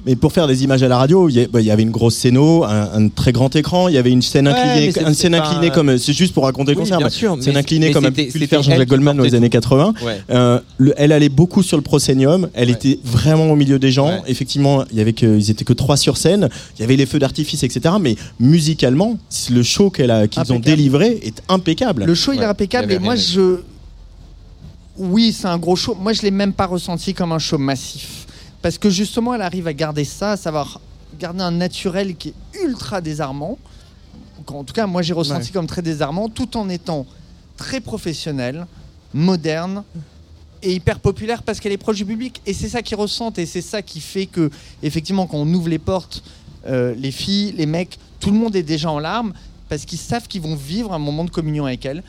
Mais pour faire des images à la radio, il y, a- bah, y avait une grosse scéno, un, un très grand écran, il y avait une scène inclinée, une scène inclinée pas- comme c'est juste pour raconter le Oui, concert, bien mais sûr, scène mais- inclinée mais comme a pu le faire elle Jean-Jacques Goldman dans les années tout. 80. Ouais. Euh, le- elle allait beaucoup sur le proscenium, elle était vraiment au milieu des gens. Ouais. Effectivement, il y avait que, ils étaient que trois sur scène, il y avait les feux d'artifice, etc. Mais musicalement, le show qu'ils ont délivré est impeccable. Le show, il est impeccable. il Et moi, je. Oui, c'est un gros show. Moi, je l'ai même pas ressenti comme un show massif. Parce que justement, elle arrive à garder ça, à savoir garder un naturel qui est ultra désarmant. En tout cas, moi, j'ai ressenti Ouais. comme très désarmant, tout en étant très professionnel, moderne et hyper populaire parce qu'elle est proche du public. Et c'est ça qu'ils ressentent et c'est ça qui fait que, effectivement, quand on ouvre les portes, euh, les filles, les mecs, tout le monde est déjà en larmes parce qu'ils savent qu'ils vont vivre un moment de communion avec elle.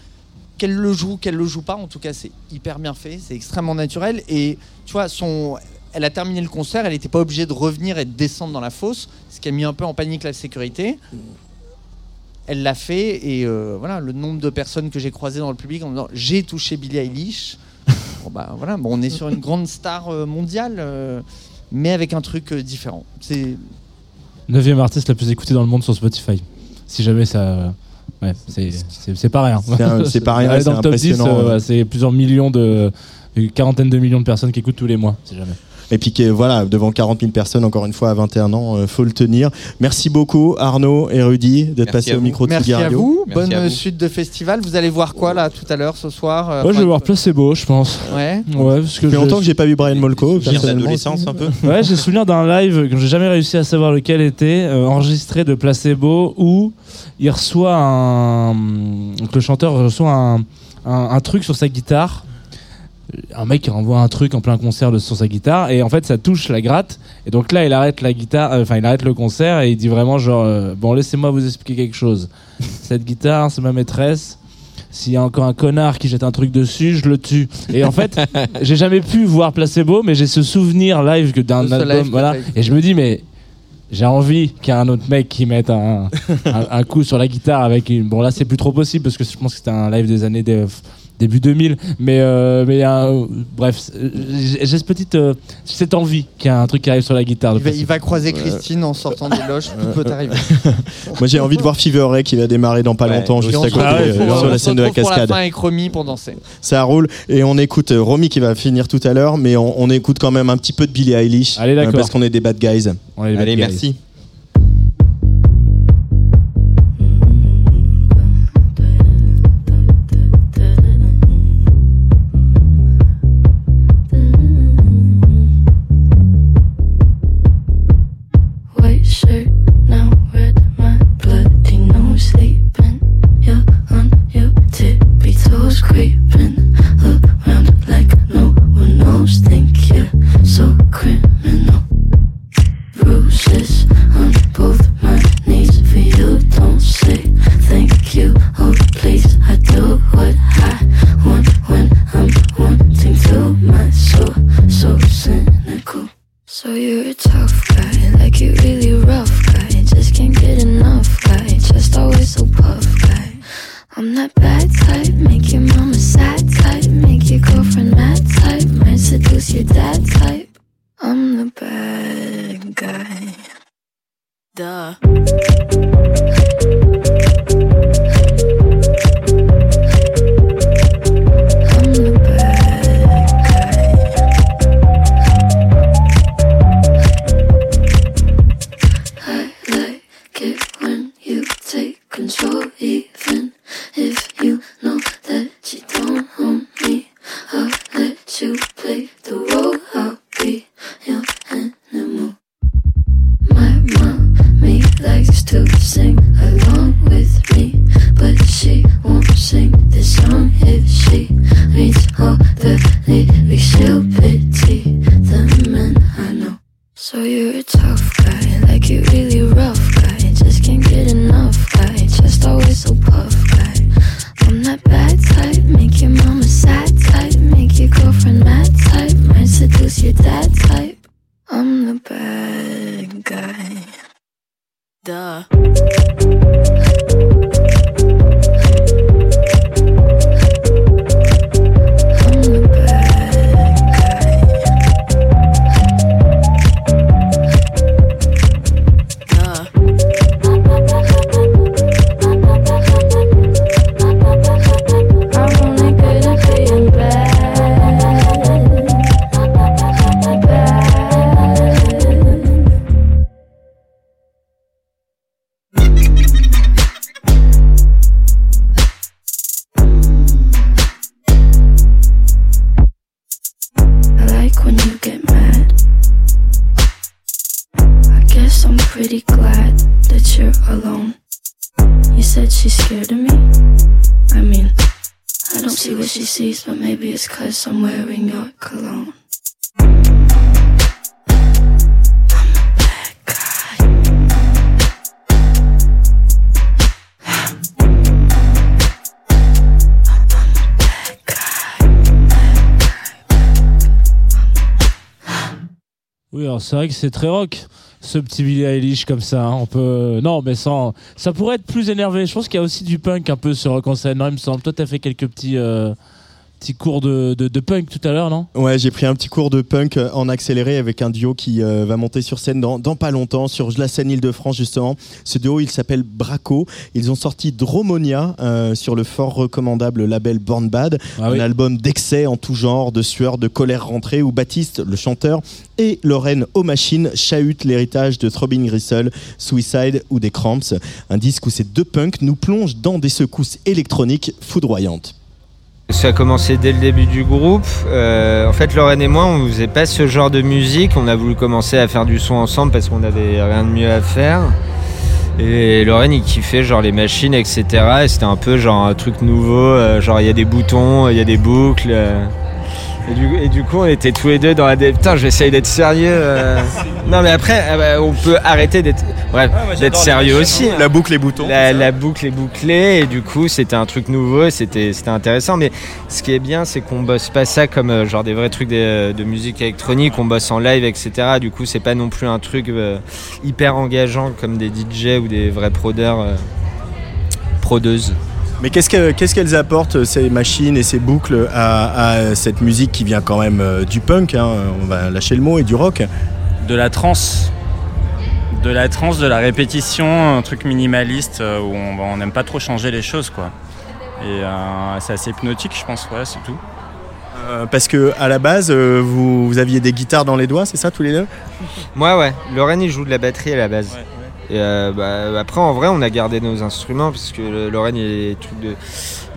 Qu'elle le joue, qu'elle le joue pas, en tout cas, c'est hyper bien fait, c'est extrêmement naturel. Et tu vois, son, elle a terminé le concert, elle n'était pas obligée de revenir et de descendre dans la fosse, ce qui a mis un peu en panique la sécurité. Elle l'a fait et euh, voilà, le nombre de personnes que j'ai croisées dans le public en me disant j'ai touché Billie Eilish. bon, bah, voilà, bon, on est sur une grande star euh, mondiale, euh, mais avec un truc euh, différent. C'est 9 artiste la plus écoutée dans le monde sur Spotify. Si jamais ça. Ouais, c'est- pas rien. C'est pas rien, c'est dans le top 10, impressionnant, euh, ouais, c'est plusieurs millions de. Une quarantaine de millions de personnes qui écoutent tous les mois, si jamais. Et puis que, voilà, devant 40 000 personnes, encore une fois, à 21 ans, euh, faut le tenir. Merci beaucoup Arnaud et Rudy d'être passés au micro de Merci à vous, Merci bonne à vous. suite de festival. Vous allez voir quoi là tout à l'heure ce soir euh, Moi, je vais voir Placebo, je pense. Ouais. Ouais, parce que Ça fait longtemps que j'ai pas vu Brian Molko. D'adolescence un peu. Ouais, j'ai souvenir d'un live que j'ai jamais réussi à savoir lequel était, euh, enregistré de Placebo, où il reçoit un. Donc le chanteur reçoit un, un, un truc sur sa guitare. Un mec qui renvoie un truc en plein concert de- sur sa guitare, et en fait ça touche la gratte. Et donc là, il arrête la guitare, euh, enfin il arrête le concert et il dit vraiment genre euh, Bon, laissez-moi vous expliquer quelque chose. Cette guitare, c'est ma maîtresse. S'il y a encore un connard qui jette un truc dessus, je le tue. Et en fait, j'ai jamais pu voir Placebo, mais j'ai ce souvenir live que d'un album. Voilà. Et je me dis, mais j'ai envie qu'il y ait un autre mec qui mette un, un, un coup sur la guitare avec une. Bon, là, c'est plus trop possible parce que je pense que c'était un live des années de- début 2000. Mais, euh, mais euh, bref, c'est- j'ai cette petite, euh, cette envie qu'il y a un truc qui arrive sur la guitare. Il va, passer. il va croiser Christine en sortant des loges, tout peut arriver. Moi j'ai envie de voir Fever Ray qui va démarrer dans pas Ouais. longtemps, juste on à côté, euh, sur la scène de la retrouve pour cascade. la fin avec Romy pour danser. Ça roule et on écoute euh, Romy qui va finir tout à l'heure, mais on, on écoute quand même un petit peu de Billie Eilish. Allez, d'accord. euh, parce qu'on est des bad guys. On est Allez, bad guys. merci. Alone. You said she's scared of me. I mean, I don't see what she sees, but maybe it's cause I'm wearing your cologne. Oui, alors c'est vrai que c'est très rock, ce petit Billy Eilish comme ça. hein. On peut, non, mais sans, ça pourrait être plus énervé. Je pense qu'il y a aussi du punk un peu sur Rock en. Non, il me semble. Toi, t'as fait quelques petits, petits cours de, de, de punk tout à l'heure, non? Ouais, j'ai pris un petit cours de punk euh, en accéléré avec un duo qui euh, va monter sur scène dans, dans pas longtemps, sur la scène Île-de-France justement. Ce duo, il s'appelle Braco. Ils ont sorti Dromonia euh, sur le fort recommandable label Born Bad, Ah un album d'excès en tout genre, de sueur, de colère rentrée, où Baptiste, le chanteur, et Lorraine aux machines chahutent l'héritage de Throbbing Gristle, Suicide ou des Cramps. Un disque où ces deux punks nous plongent dans des secousses électroniques foudroyantes. Ça a commencé dès le début du groupe. Euh, en fait, Lorraine et moi, on faisait pas ce genre de musique. On a voulu commencer à faire du son ensemble parce qu'on avait rien de mieux à faire. Et Lorraine, il kiffait genre les machines, etc. Et c'était un peu genre un truc nouveau. euh, genre il y a des boutons, il y a des boucles. euh. Et du, et du coup, on était tous les deux dans la dé... Putain, j'essaye d'être sérieux. euh. Non, mais après, ah bah, on peut arrêter d'être bref, d'être sérieux aussi. hein. La boucle et boutons. La, la boucle est bouclée et du coup c'était un truc nouveau, c'était c'était intéressant. Mais ce qui est bien, c'est qu'on bosse pas ça comme euh, genre des vrais trucs de, de musique électronique, on bosse en live, etc. Du coup, c'est pas non plus un truc euh, hyper engageant comme des DJ ou des vrais prodeurs, euh, prodeuses. Mais qu'est-ce que- qu'est-ce qu'elles apportent, ces machines et ces boucles, à, à cette musique qui vient quand même euh, du punk, hein, on va lâcher le mot, et du rock? De la trance. De la trance, de la répétition, un truc minimaliste euh, où on n'aime pas trop changer les choses, quoi. Et euh, c'est assez hypnotique, je pense, ouais, c'est tout. Euh, Parce que à la base, euh, vous, vous aviez des guitares dans les doigts, c'est ça, tous les deux? Moi, ouais. Lorraine, il joue de la batterie à la base. Euh, bah, après, en vrai, on a gardé nos instruments parce que Lorraine, il,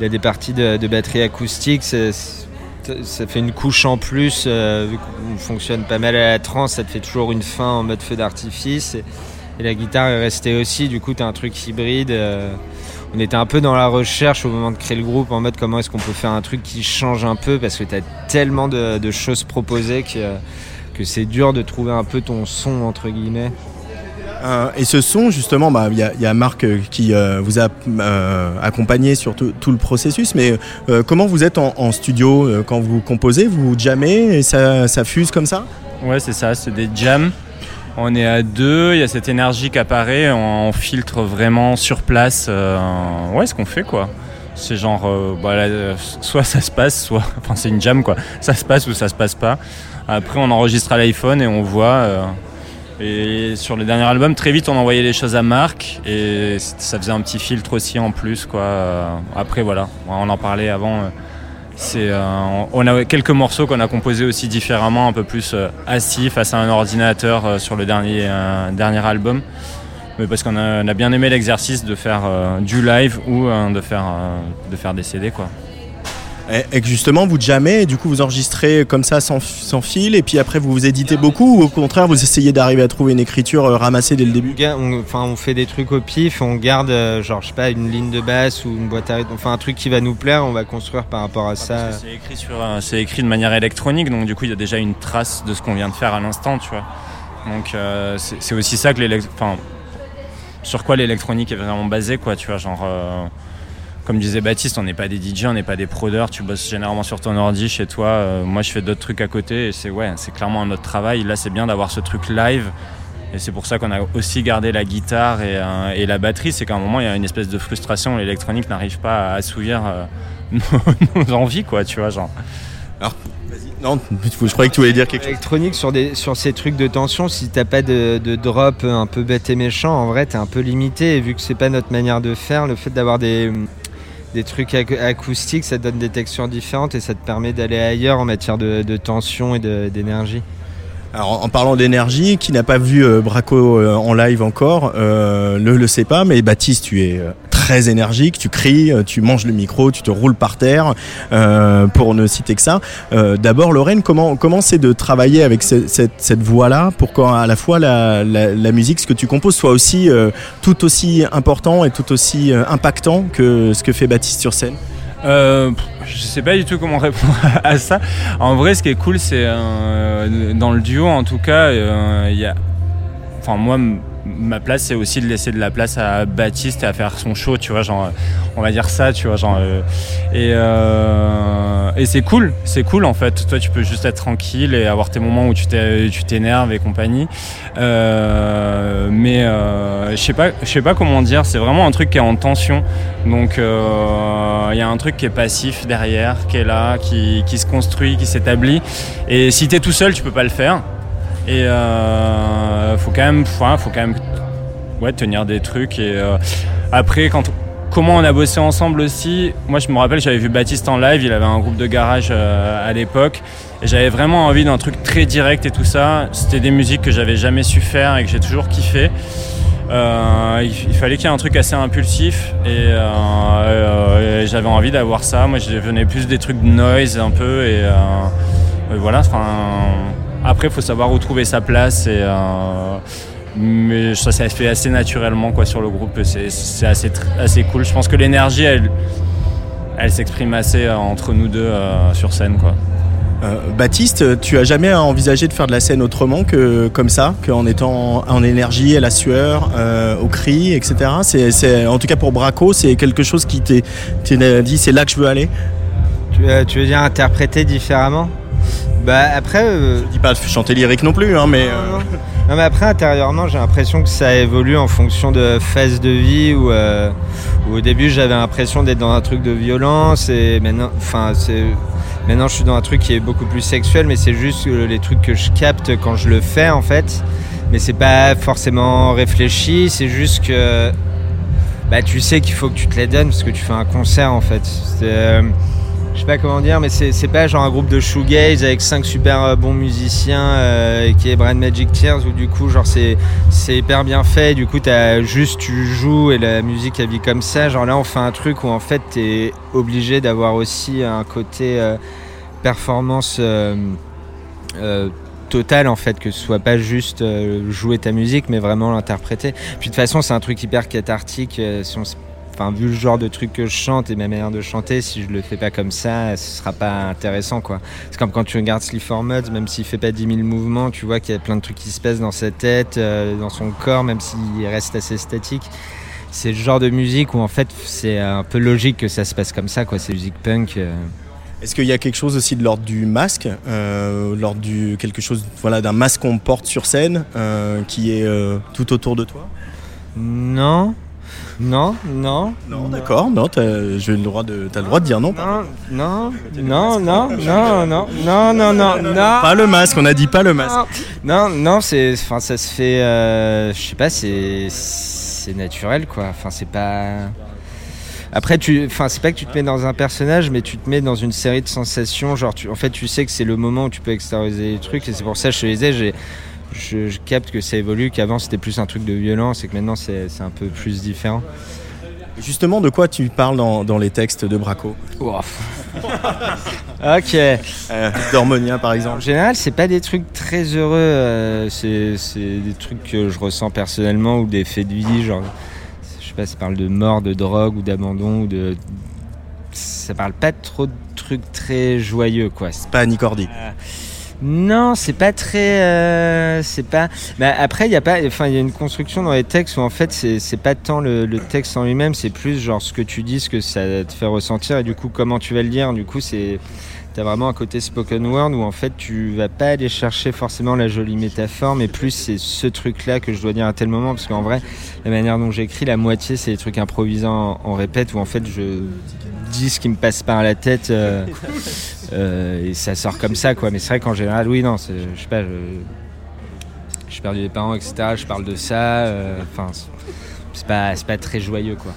a des parties de, batterie acoustique. ça fait une couche en plus. euh, vu qu'on fonctionne pas mal à la trance, ça te fait toujours une fin en mode feu d'artifice. Et, et la guitare est restée aussi. Du coup, tu as un truc hybride. euh, on était un peu dans la recherche au moment de créer le groupe en mode comment est-ce qu'on peut faire un truc qui change un peu parce que tu as tellement de, de choses proposées que, que c'est dur de trouver un peu ton son entre guillemets. Euh, et ce son, justement, bah, il y, a- il y a Marc euh, qui euh, vous a accompagné sur tout, le processus, mais comment vous êtes en, studio quand vous composez? Vous jammez et ça, fuse comme ça? Ouais, c'est ça, c'est des jams. On est à deux, il y a cette énergie qui apparaît, on, filtre vraiment sur place. ouais, ce qu'on fait quoi. C'est genre, bah, soit ça se passe, soit. Enfin, c'est une jam quoi. Ça se passe ou ça se passe pas. Après, on enregistre à l'iPhone et on voit. Et sur le dernier album, très vite, on envoyait les choses à Marc et ça faisait un petit filtre aussi en plus quoi. Après, voilà, on en parlait avant. c'est, euh, on a quelques morceaux qu'on a composés aussi différemment, un peu plus euh, assis face à un ordinateur euh, sur le dernier, dernier album. Mais parce qu'on a, a bien aimé l'exercice de faire du live ou de, faire, de faire des CD. Quoi. Et, et que justement, vous et du coup, vous enregistrez comme ça sans, sans fil et puis après, vous vous éditez beaucoup ou au contraire, vous essayez d'arriver à trouver une écriture euh, ramassée dès le début? On, enfin, on fait des trucs au pif, on garde, euh, genre, je sais pas, une ligne de basse ou une boîte à rythme, enfin un truc qui va nous plaire, on va construire par rapport à ça. C'est écrit, sur, euh, c'est écrit de manière électronique, donc du coup il y a déjà une trace de ce qu'on vient de faire à l'instant, tu vois. Donc euh, c'est aussi ça que l'élect- enfin, sur quoi l'électronique est vraiment basée, quoi, tu vois, genre. euh, comme disait Baptiste, on n'est pas des DJ, on n'est pas des prodeurs, tu bosses généralement sur ton ordi chez toi. euh, moi je fais d'autres trucs à côté et c'est ouais, c'est clairement un autre travail. Là c'est bien d'avoir ce truc live. Et c'est pour ça qu'on a aussi gardé la guitare et, euh, et la batterie. C'est qu'à un moment, il y a une espèce de frustration. L'électronique n'arrive pas à assouvir euh, nos, nos envies, quoi, tu vois, genre. Alors, Non, je croyais que tu voulais dire quelque chose. Électronique sur, des, sur ces trucs de tension, si t'as pas de, de drop un peu bête et méchant, en vrai t'es un peu limité. Et vu que c'est pas notre manière de faire, le fait d'avoir des, des trucs ac- acoustiques, ça donne des textures différentes et ça te permet d'aller ailleurs en matière de, tension et d'énergie. Alors en parlant d'énergie, qui n'a pas vu euh, Braco euh, en live encore, euh, ne le sait pas, mais Baptiste, tu es très énergique, tu cries, euh, tu manges le micro, tu te roules par terre, euh, pour ne citer que ça. Euh, D'abord, Lorraine, comment comment c'est de travailler avec ce- cette, voix-là pour qu'à la fois la, musique, ce que tu composes, soit aussi tout aussi important et tout aussi impactant que ce que fait Baptiste sur scène? Euh, je sais pas du tout comment répondre à ça. En vrai, ce qui est cool, c'est dans le duo, en tout cas, il y a. Enfin, moi, ma place, c'est aussi de laisser de la place à Baptiste et à faire son show, tu vois, genre, on va dire ça, tu vois, genre. euh, et euh, et c'est cool, c'est cool en fait. Toi, tu peux juste être tranquille et avoir tes moments où tu t'énerves et compagnie. Euh, mais euh, je sais pas, je sais pas comment dire. C'est vraiment un truc qui est en tension. Donc euh, il y a un truc qui est passif derrière, qui est là, qui, qui se construit, qui s'établit. Et si t'es tout seul, tu peux pas le faire. Et euh, faut quand même, faut, faut quand même, tenir des trucs. Et euh, après, comment on a bossé ensemble aussi. Moi, je me rappelle, j'avais vu Baptiste en live. Il avait un groupe de garage euh, à l'époque. Et j'avais vraiment envie d'un truc très direct et tout ça. C'était des musiques que j'avais jamais su faire et que j'ai toujours kiffé. Il, fallait qu'il y ait un truc assez impulsif et, j'avais envie d'avoir ça. Moi, je venais plus des trucs de noise un peu et, et voilà. Enfin, après, il faut savoir où trouver sa place et euh, mais ça s'est fait assez naturellement quoi sur le groupe. C'est assez cool. Je pense que l'énergie, elle, elle s'exprime assez euh, entre nous deux euh, sur scène quoi. Euh, Baptiste, tu as jamais envisagé de faire de la scène autrement que comme ça, qu'en étant en énergie, à la sueur, euh, au cri, etc. C'est, en tout cas pour Braco, c'est quelque chose qui t'est, t'es dit c'est là que je veux aller. Tu, veux- tu veux dire interpréter différemment? Bah après. euh, Je dis pas de chanter lyrique non plus, hein, mais. euh, Non mais après intérieurement j'ai l'impression que ça évolue en fonction de phase de vie où, euh, où au début j'avais l'impression d'être dans un truc de violence et maintenant enfin c'est maintenant je suis dans un truc qui est beaucoup plus sexuel mais c'est juste les trucs que je capte quand je le fais en fait mais c'est pas forcément réfléchi c'est juste que bah tu sais qu'il faut que tu te les donnes parce que tu fais un concert en fait je sais pas comment dire, mais c'est pas genre un groupe de shoegaze avec cinq super euh, bons musiciens euh, qui est Brand Magic Tears où du coup genre c'est hyper bien fait. Du coup t'as juste tu joues et la musique elle vit comme ça. Genre là on fait un truc où en fait t'es obligé d'avoir aussi un côté euh, performance euh, totale en fait que ce soit pas juste jouer ta musique mais vraiment l'interpréter. Puis de toute façon c'est un truc hyper cathartique. si on s- Enfin, vu le genre de truc que je chante et ma manière de chanter, si je le fais pas comme ça, ce sera pas intéressant, quoi. C'est comme quand tu regardes Sleaford Muds, même s'il fait pas 10 000 mouvements, tu vois qu'il y a plein de trucs qui se passent dans sa tête, euh, dans son corps, même s'il reste assez statique. C'est le genre de musique où en fait c'est un peu logique que ça se passe comme ça, quoi. C'est musique punk. euh. Est-ce qu'il y a quelque chose aussi de l'ordre du masque, euh, l'ordre du quelque chose, voilà, d'un masque qu'on porte sur scène, euh, qui est tout autour de toi? Non, non, non. Non, d'accord. Non, t'as, j'ai le droit de, t'as le droit de dire non. Non, non, non, non, non, non, non, non, non, non. Pas le masque. On a dit pas le masque. Non, non, c'est, enfin, ça se fait, euh, je sais pas, c'est, c'est naturel, quoi. Enfin, c'est pas. Après, tu, enfin, c'est pas que tu te mets dans un personnage, mais tu te mets dans une série de sensations. Genre, tu, en fait, tu sais que c'est le moment où tu peux extérioriser les trucs, et c'est pour ça, je te disais, j'ai, je, je capte que ça évolue, qu'avant c'était plus un truc de violence, et que maintenant c'est, un peu plus différent. Justement, de quoi tu parles dans, dans les textes de Braco Ok. Euh, par exemple. En général, c'est pas des trucs très heureux. euh, c'est des trucs que je ressens personnellement ou des faits de vie, genre, je sais pas, ça parle de mort, de drogue ou d'abandon ou de. Ça parle pas trop de trucs très joyeux, quoi. C'est pas Annie Cordy. Non, c'est pas très. euh, c'est pas. Mais après, il y a pas. Enfin, il y a une construction dans les textes où en fait, c'est pas tant le, texte en lui-même, c'est plus genre ce que tu dis, ce que ça te fait ressentir et du coup comment tu vas le dire. Du coup, c'est. T'as vraiment un côté spoken word où en fait tu vas pas aller chercher forcément la jolie métaphore, mais plus c'est ce truc-là que je dois dire à tel moment, parce qu'en vrai, la manière dont j'écris, la moitié c'est des trucs improvisants en, répète où en fait je dis ce qui me passe par la tête euh, et ça sort comme ça quoi. Mais c'est vrai qu'en général, oui, non, je sais pas, je- j'ai perdu des parents, etc. Je parle de ça, euh, enfin, c'est- pas, pas très joyeux quoi.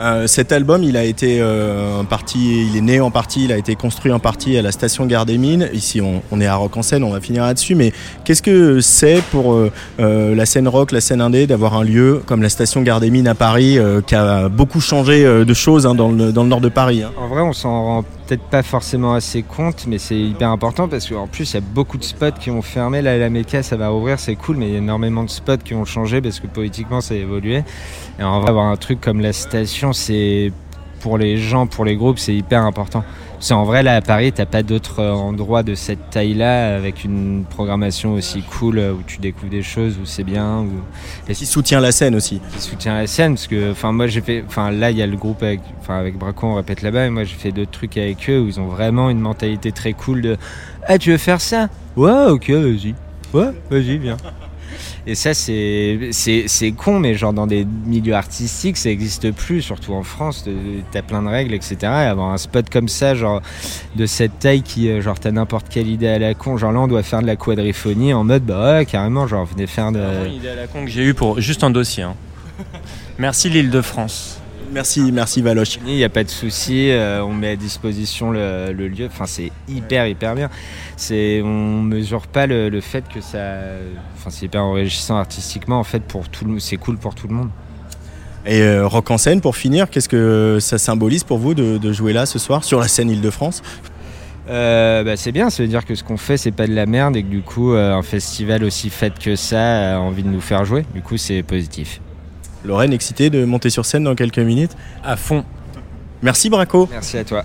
Euh, cet album, il a été euh, en partie, il est né en partie, il a été construit en partie à la station Gare des Mines. Ici, on, on est à Rock en scène, on va finir là-dessus. Mais qu'est-ce que c'est pour euh, euh, la scène rock, la scène indé, d'avoir un lieu comme la station Gare des Mines à Paris, euh, qui a beaucoup changé euh, de choses hein, dans, le, dans le nord de Paris hein? En vrai, on s'en rend peut-être pas forcément assez compte, mais c'est hyper important parce qu'en plus, il y a beaucoup de spots qui ont fermé. Là, la Mecca, ça va rouvrir, c'est cool, mais il y a énormément de spots qui ont changé parce que politiquement, ça a évolué. Et en vrai, avoir un truc comme la station, c'est pour les gens, pour les groupes, c'est hyper important. C'est en vrai, là, à Paris, t'as pas d'autre euh, endroit de cette taille-là avec une programmation aussi cool euh, où tu découvres des choses, où c'est bien. Où... Et qui soutient la scène aussi. Qui soutient la scène, parce que, enfin, moi, j'ai fait, enfin, là, il y a le groupe avec, enfin, avec Braco, on répète là-bas, et moi, j'ai fait d'autres trucs avec eux où ils ont vraiment une mentalité très cool de, ah, tu veux faire ça? Ouais, ok, vas-y. Ouais, vas-y, viens. Et ça, c'est c'est c'est con, mais genre dans des milieux artistiques, ça n'existe plus, surtout en France. de- T'as plein de règles, etc. Et avoir un spot comme ça, genre de cette taille qui, euh, genre, t'as n'importe quelle idée à la con. Genre là, on doit faire de la quadriphonie en mode, bah ouais, carrément, genre, venez faire de. Une idée à la con que j'ai eu pour juste un dossier. hein. Merci l'Île-de-France. Merci, merci Valoche. Il n'y a pas de souci, euh, on met à disposition le, le lieu. Enfin, c'est hyper, hyper bien. C'est, on mesure pas le, le fait que ça. Enfin, c'est hyper enrichissant artistiquement. En fait, pour tout le, c'est cool pour tout le monde. Et euh, Rock en scène, pour finir, qu'est-ce que ça symbolise pour vous de, de jouer là ce soir sur la scène Île-de-France? Euh, bah, c'est bien, ça veut dire que ce qu'on fait, c'est pas de la merde et que du coup, euh, un festival aussi fait que ça a envie de nous faire jouer. Du coup, c'est positif. Lorraine, excitée de monter sur scène dans quelques minutes À fond. Merci Braco. Merci à toi.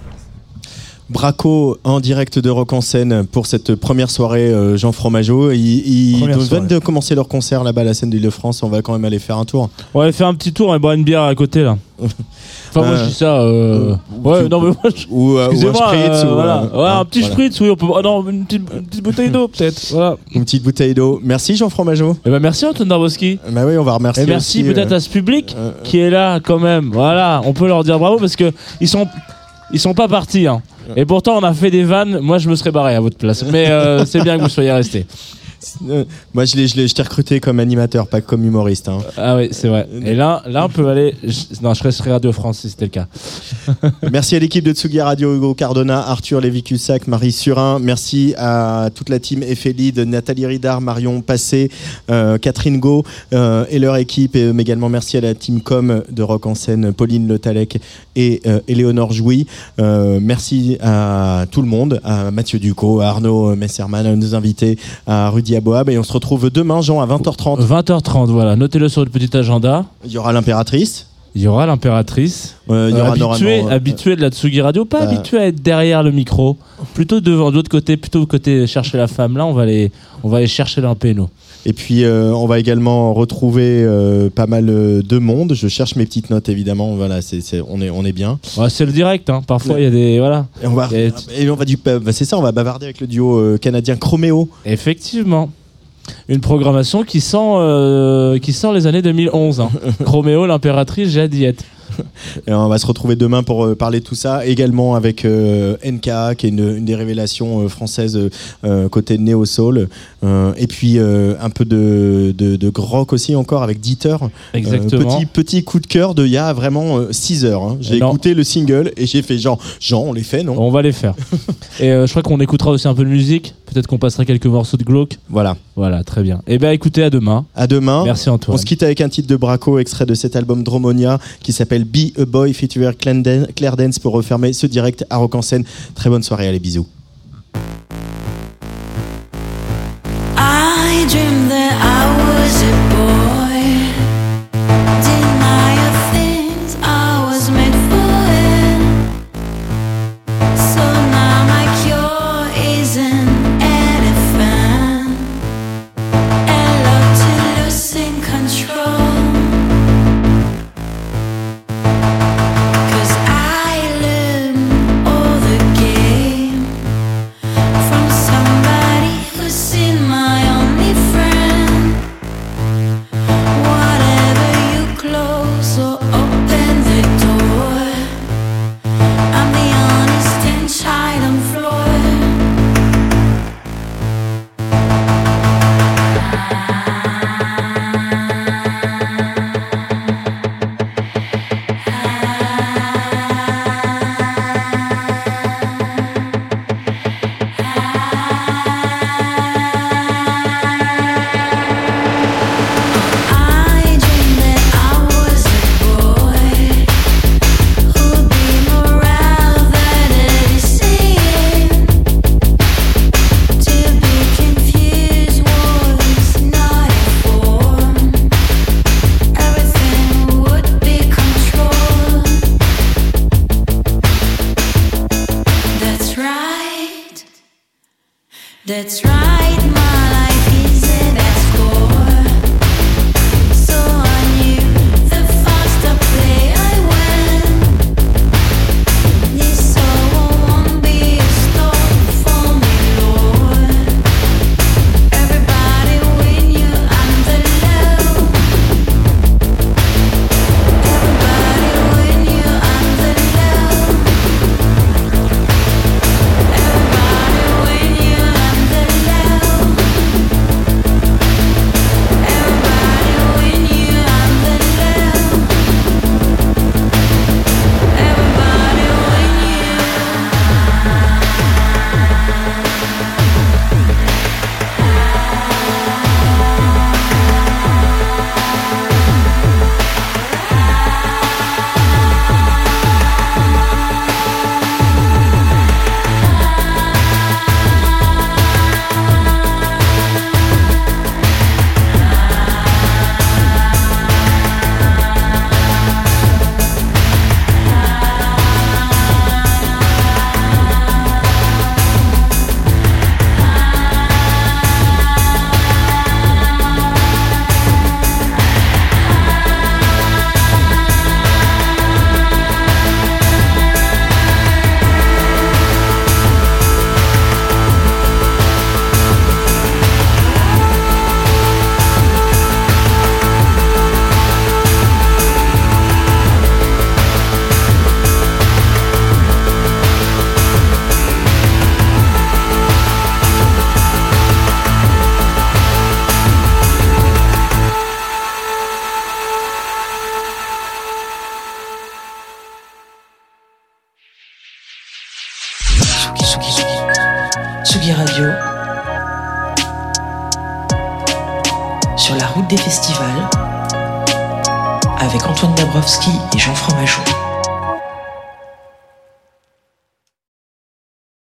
Braco en direct de Rock en scène pour cette première soirée euh, Jean Fromageau. Ils, ils viennent de commencer leur concert là-bas à la scène d'Île-de-France. On va quand même aller faire un tour. On va faire un petit tour et boire une bière à côté là. Enfin, moi Euh, je dis ça. euh, Ouais, non, mais moi. je- Ou, euh, ou un spritz, ou, voilà. Ouais, un petit voilà. spritz, oui, on peut. Oh, non, une petite, une petite bouteille d'eau peut-être. Voilà. Une petite bouteille d'eau. Merci Jean Fromageau. Eh ben, merci Antoine Darboski. Bah oui, on va remercier. Et merci peut-être à ce public qui est là quand même. Voilà, on peut leur dire bravo parce que ils sont ils sont pas partis. hein. Et pourtant on a fait des vannes. Moi je me serais barré à votre place. Mais euh, c'est bien que vous soyez restés. Euh, moi, je l'ai, je l'ai, je t'ai recruté comme animateur, pas comme humoriste. hein. Ah oui, c'est vrai. Et là, là on peut aller. je- Non, je resterai Radio France si c'était le cas. Merci à l'équipe de Tsugi Radio, Hugo Cardona, Arthur Lévy-Cussac, Marie Surin. Merci à toute la team Ephelide, Nathalie Ridard, Marion Passé, euh, Catherine Go euh, et leur équipe. Et, euh, mais également merci à la team com de Rock en scène, Pauline Le Talec et euh, Éléonore Jouy. Euh, merci à tout le monde, à Mathieu Ducot, à Arnaud Messerman, à nos invités, à Rudy Aboab. Et on se retrouve demain, Jean, à 20h30. 20h30, voilà. Notez-le sur le petit agenda. Il y aura l'impératrice. Il y aura l'impératrice. Euh, il y aura habitué, euh, habitué de la Tsugi Radio, pas euh, habitué à être derrière le micro, plutôt devant, de l'autre côté, plutôt côté chercher la femme. Là, on va aller, on va aller chercher l'impé, nous. Et puis euh, on va également retrouver euh, pas mal euh, de monde. Je cherche mes petites notes évidemment. Voilà, c'est, on est on est bien. Ouais, c'est le direct, hein. Parfois, il y a des, voilà. Et on va Et- et on va du bah, c'est ça. On va bavarder avec le duo euh, canadien Chroméo. Effectivement. Une programmation qui sent, qui sent les années 2011. Hein. Chroméo, l'impératrice, être. Et on va se retrouver demain pour euh, parler de tout ça. Également avec euh, NKA qui est une, une des révélations euh, françaises euh, côté néo soul. Euh, et puis un peu de, de, de rock aussi encore avec Dieter. Exactement. petit petit coup de cœur de il y a vraiment 6 heures. hein. J'ai écouté le single et j'ai fait genre Jean on les fait non? On va les faire. Et je crois qu'on écoutera aussi un peu de musique. Peut-être qu'on passera quelques morceaux de glauque. Voilà. Voilà, très bien. Et ben écoutez, à demain. À demain. Merci Antoine. On se quitte avec un titre de Braco, extrait de cet album Dromonia, qui s'appelle Be a Boy, featuring Claire Dance pour refermer ce direct à Rock en scène. Très bonne soirée, allez, bisous.